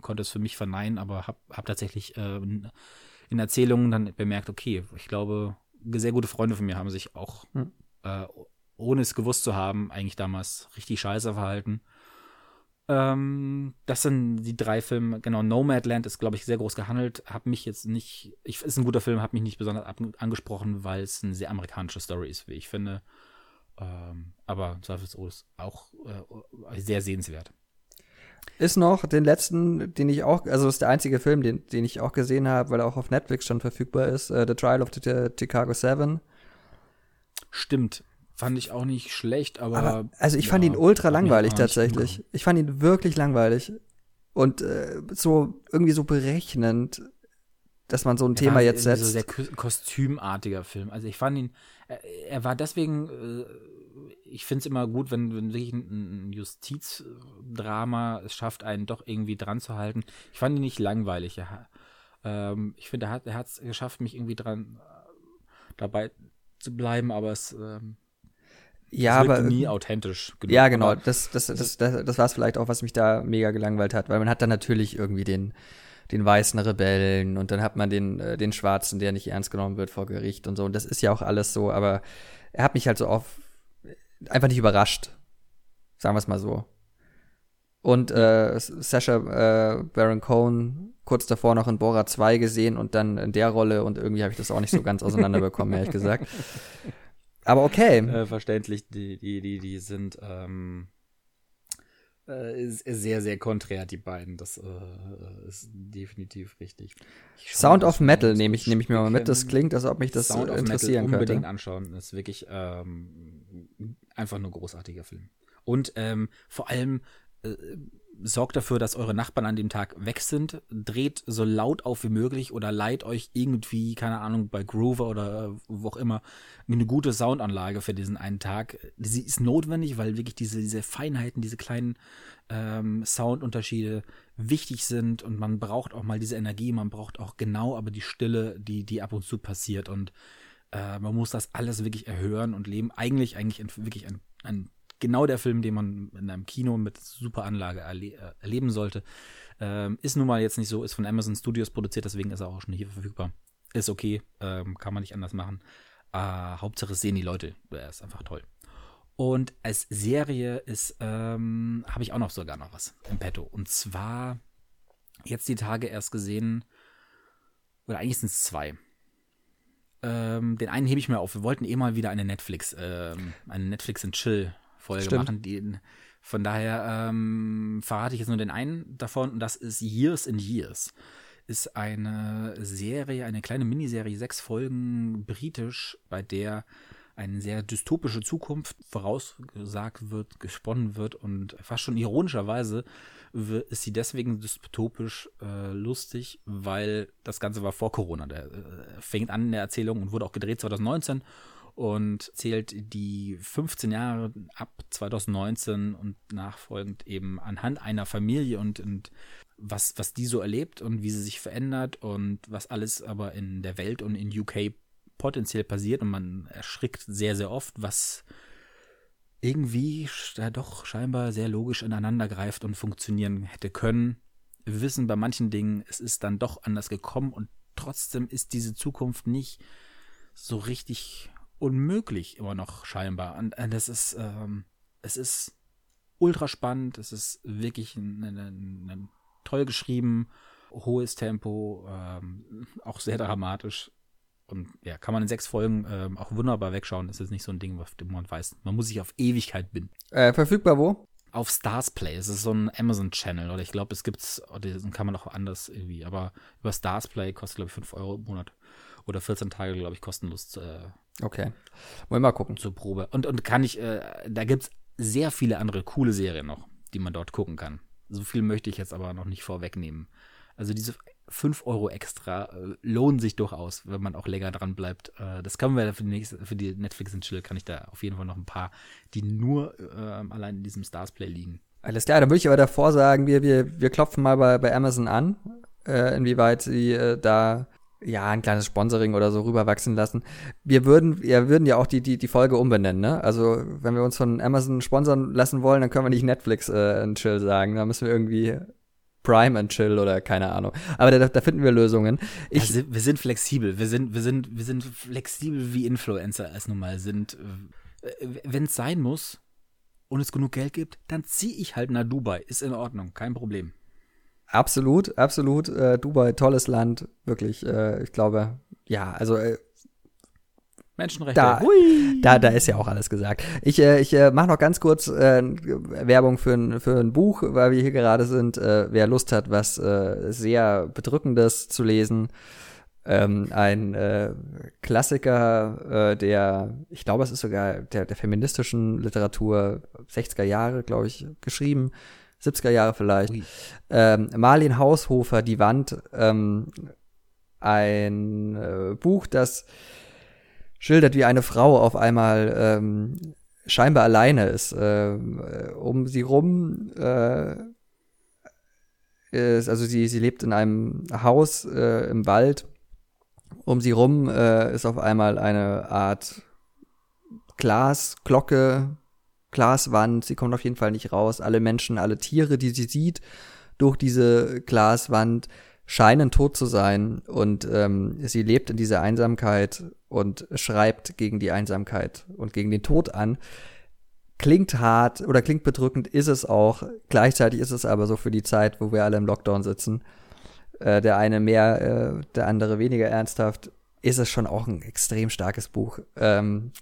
konnte es für mich verneinen, aber habe hab tatsächlich äh, in Erzählungen dann bemerkt, okay, ich glaube, sehr gute Freunde von mir haben sich auch, hm. äh, ohne es gewusst zu haben, eigentlich damals richtig scheiße verhalten. Ähm, das sind die drei Filme. Genau, Nomadland ist, glaube ich, sehr groß gehandelt. Hab mich jetzt nicht, ich, ist ein guter Film, hat mich nicht besonders ab, angesprochen, weil es eine sehr amerikanische Story ist, wie ich finde. Ähm, aber zweifelsohne ist auch äh, sehr sehenswert ist noch den letzten, den ich auch, also ist der einzige Film, den, den ich auch gesehen habe, weil er auch auf Netflix schon verfügbar ist, uh, The Trial of the Chicago Seven. Stimmt. Fand ich auch nicht schlecht, aber. aber also ich ja, fand ihn ultra langweilig tatsächlich. Ich fand ihn wirklich langweilig. Und äh, so irgendwie so berechnend, dass man so ein er Thema jetzt setzt. So sehr kostümartiger Film. Also ich fand ihn, er, er war deswegen äh, ich finde es immer gut, wenn, wenn wirklich ein, Justizdrama es schafft, einen doch irgendwie dran zu halten. Ich fand ihn nicht langweilig. Ja. Ähm, ich finde, er hat es geschafft, mich irgendwie dran äh, dabei zu bleiben, aber es ähm, ja, aber nie authentisch genug. Ja, genau. Das, das, das, das, das war es vielleicht auch, was mich da mega gelangweilt hat, weil man hat dann natürlich irgendwie den den weißen Rebellen und dann hat man den äh, den Schwarzen, der nicht ernst genommen wird vor Gericht und so. Und das ist ja auch alles so, aber er hat mich halt so auf einfach nicht überrascht. Sagen wir es mal so. Und äh, Sasha äh, Baron Cohen kurz davor noch in Bora 2 gesehen und dann in der Rolle und irgendwie habe ich das auch nicht so ganz auseinanderbekommen, ehrlich gesagt. Aber okay. Äh, verständlich, die, die, die, die sind ähm, äh, sehr, sehr konträr, die beiden. Das äh, ist definitiv richtig. Sound of Metal nehme ich, nehm ich mir mal mit. Das klingt, als ob mich das Sound interessieren of Metal unbedingt könnte. anschauen. Das ist wirklich ähm, einfach nur großartiger Film. Und ähm, vor allem äh, sorgt dafür, dass eure Nachbarn an dem Tag weg sind, dreht so laut auf wie möglich oder leiht euch irgendwie, keine Ahnung, bei Groover oder äh, wo auch immer, eine gute Soundanlage für diesen einen Tag. Sie ist notwendig, weil wirklich diese, diese Feinheiten, diese kleinen ähm, Soundunterschiede wichtig sind und man braucht auch mal diese Energie, man braucht auch genau aber die Stille, die, die ab und zu passiert und äh, man muss das alles wirklich erhören und leben. Eigentlich, eigentlich wirklich ein, ein genau der Film, den man in einem Kino mit super Anlage erle äh, erleben sollte. Ähm, ist nun mal jetzt nicht so, ist von Amazon Studios produziert, deswegen ist er auch schon hier verfügbar. Ist okay, ähm, kann man nicht anders machen. Äh, Hauptsache sehen die Leute, er ist einfach toll. Und als Serie ist, ähm, habe ich auch noch sogar noch was im Petto. Und zwar jetzt die Tage erst gesehen, oder eigentlich sind es zwei. Ähm, den einen hebe ich mir auf. Wir wollten eh mal wieder eine Netflix, ähm, eine Netflix and Chill Folge machen. Die, von daher ähm, verrate ich jetzt nur den einen davon und das ist Years and Years. Ist eine Serie, eine kleine Miniserie, sechs Folgen britisch, bei der eine sehr dystopische Zukunft vorausgesagt wird, gesponnen wird und fast schon ironischerweise ist sie deswegen dystopisch äh, lustig, weil das Ganze war vor Corona. Der äh, fängt an in der Erzählung und wurde auch gedreht 2019 und zählt die 15 Jahre ab 2019 und nachfolgend eben anhand einer Familie und, und was, was die so erlebt und wie sie sich verändert und was alles aber in der Welt und in UK potenziell passiert und man erschrickt sehr, sehr oft, was irgendwie da doch scheinbar sehr logisch ineinander greift und funktionieren hätte können. Wir wissen bei manchen Dingen, es ist dann doch anders gekommen und trotzdem ist diese Zukunft nicht so richtig unmöglich immer noch scheinbar. Und das ist, ähm, es ist ultra spannend, es ist wirklich ein, ein, ein toll geschrieben, hohes Tempo, ähm, auch sehr dramatisch. Und ja, kann man in sechs Folgen ähm, auch wunderbar wegschauen. Das ist nicht so ein Ding, was man weiß. Man muss sich auf Ewigkeit binden. Äh, verfügbar wo? Auf Stars Play. Es ist so ein Amazon-Channel. Oder ich glaube, es gibt's, oder kann man auch anders irgendwie. Aber über Stars Play kostet, glaube ich, 5 Euro im Monat. Oder 14 Tage, glaube ich, kostenlos. Äh, okay. Wollen wir mal gucken. Zur Probe. Und, und kann ich, äh, da gibt's sehr viele andere coole Serien noch, die man dort gucken kann. So viel möchte ich jetzt aber noch nicht vorwegnehmen. Also diese 5 Euro extra äh, lohnen sich durchaus, wenn man auch länger dran bleibt. Äh, das können wir für die, nächste, für die Netflix und Chill, kann ich da auf jeden Fall noch ein paar, die nur äh, allein in diesem Stars Play liegen. Alles klar, dann würde ich aber davor sagen, wir, wir, wir klopfen mal bei, bei Amazon an, äh, inwieweit sie äh, da ja, ein kleines Sponsoring oder so rüberwachsen lassen. Wir würden, wir würden ja auch die, die, die Folge umbenennen, ne? Also, wenn wir uns von Amazon sponsern lassen wollen, dann können wir nicht Netflix äh, und Chill sagen. Da müssen wir irgendwie Prime and Chill oder keine Ahnung. Aber da, da finden wir Lösungen. Ich, also, wir sind flexibel. Wir sind, wir sind, wir sind flexibel wie Influencer es nun mal sind. Äh, wenn es sein muss und es genug Geld gibt, dann ziehe ich halt nach Dubai. Ist in Ordnung, kein Problem. Absolut, absolut. Äh, Dubai, tolles Land, wirklich. Äh, ich glaube, ja, also äh, Menschenrechte. Da, da, da ist ja auch alles gesagt. Ich, äh, ich äh, mache noch ganz kurz äh, Werbung für ein, für ein Buch, weil wir hier gerade sind. Äh, wer Lust hat, was äh, sehr Bedrückendes zu lesen. Ähm, ein äh, Klassiker äh, der, ich glaube, es ist sogar der, der feministischen Literatur 60er Jahre, glaube ich, geschrieben. 70er Jahre vielleicht. Ähm, Marlin Haushofer, Die Wand, ähm, ein äh, Buch, das schildert, wie eine Frau auf einmal ähm, scheinbar alleine ist. Äh, um sie rum äh, ist, also sie, sie lebt in einem Haus äh, im Wald. Um sie rum äh, ist auf einmal eine Art Glasglocke, Glaswand. Sie kommt auf jeden Fall nicht raus. Alle Menschen, alle Tiere, die sie sieht durch diese Glaswand, scheinen tot zu sein und ähm, sie lebt in dieser Einsamkeit und schreibt gegen die Einsamkeit und gegen den Tod an. Klingt hart oder klingt bedrückend, ist es auch. Gleichzeitig ist es aber so für die Zeit, wo wir alle im Lockdown sitzen, äh, der eine mehr, äh, der andere weniger ernsthaft, ist es schon auch ein extrem starkes Buch. Ähm,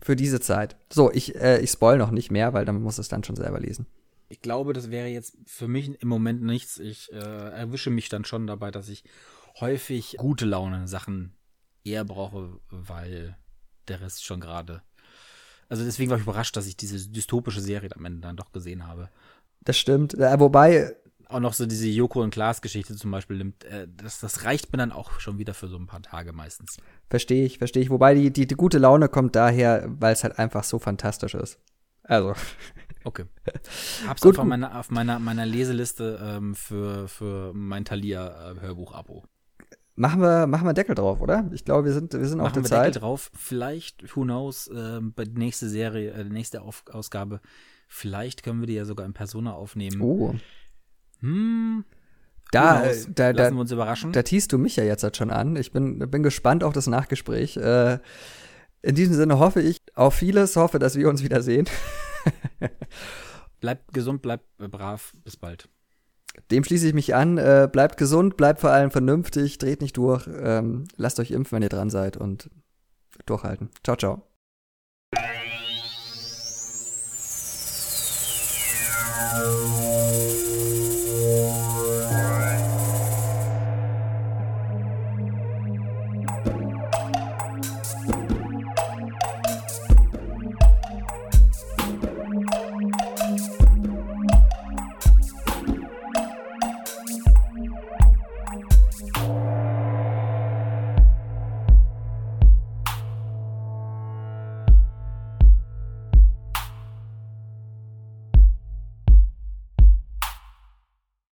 für diese Zeit. So, ich, äh, ich spoil noch nicht mehr, weil dann muss es dann schon selber lesen. Ich glaube, das wäre jetzt für mich im Moment nichts. Ich äh, erwische mich dann schon dabei, dass ich häufig gute Laune Sachen eher brauche, weil der Rest schon gerade. Also deswegen war ich überrascht, dass ich diese dystopische Serie am Ende dann doch gesehen habe. Das stimmt. Äh, wobei. Auch noch so diese Joko und Klaas Geschichte zum Beispiel nimmt, äh, das, das reicht mir dann auch schon wieder für so ein paar Tage meistens. Verstehe ich, verstehe ich. Wobei die, die, die gute Laune kommt daher, weil es halt einfach so fantastisch ist. Also. Okay. Hab's gut, auf, meiner, auf meiner, meiner Leseliste ähm, für, für mein Thalia-Hörbuch-Abo. Machen wir, machen wir Deckel drauf, oder? Ich glaube, wir sind, wir sind machen auf der wir Zeit. Deckel drauf. Vielleicht, who knows, äh, bei der nächsten Serie, äh, nächste auf Ausgabe, vielleicht können wir die ja sogar in Persona aufnehmen. Oh. Hm. Da, äh, da, da, Lassen wir uns überraschen. Da tiest du mich ja jetzt halt schon an. Ich bin, bin gespannt auf das Nachgespräch. Äh, in diesem Sinne hoffe ich auf vieles, hoffe, dass wir uns wiedersehen. bleibt gesund, bleibt brav. Bis bald. Dem schließe ich mich an. Äh, bleibt gesund, bleibt vor allem vernünftig, dreht nicht durch, ähm, lasst euch impfen, wenn ihr dran seid und durchhalten. Ciao, ciao. Oh.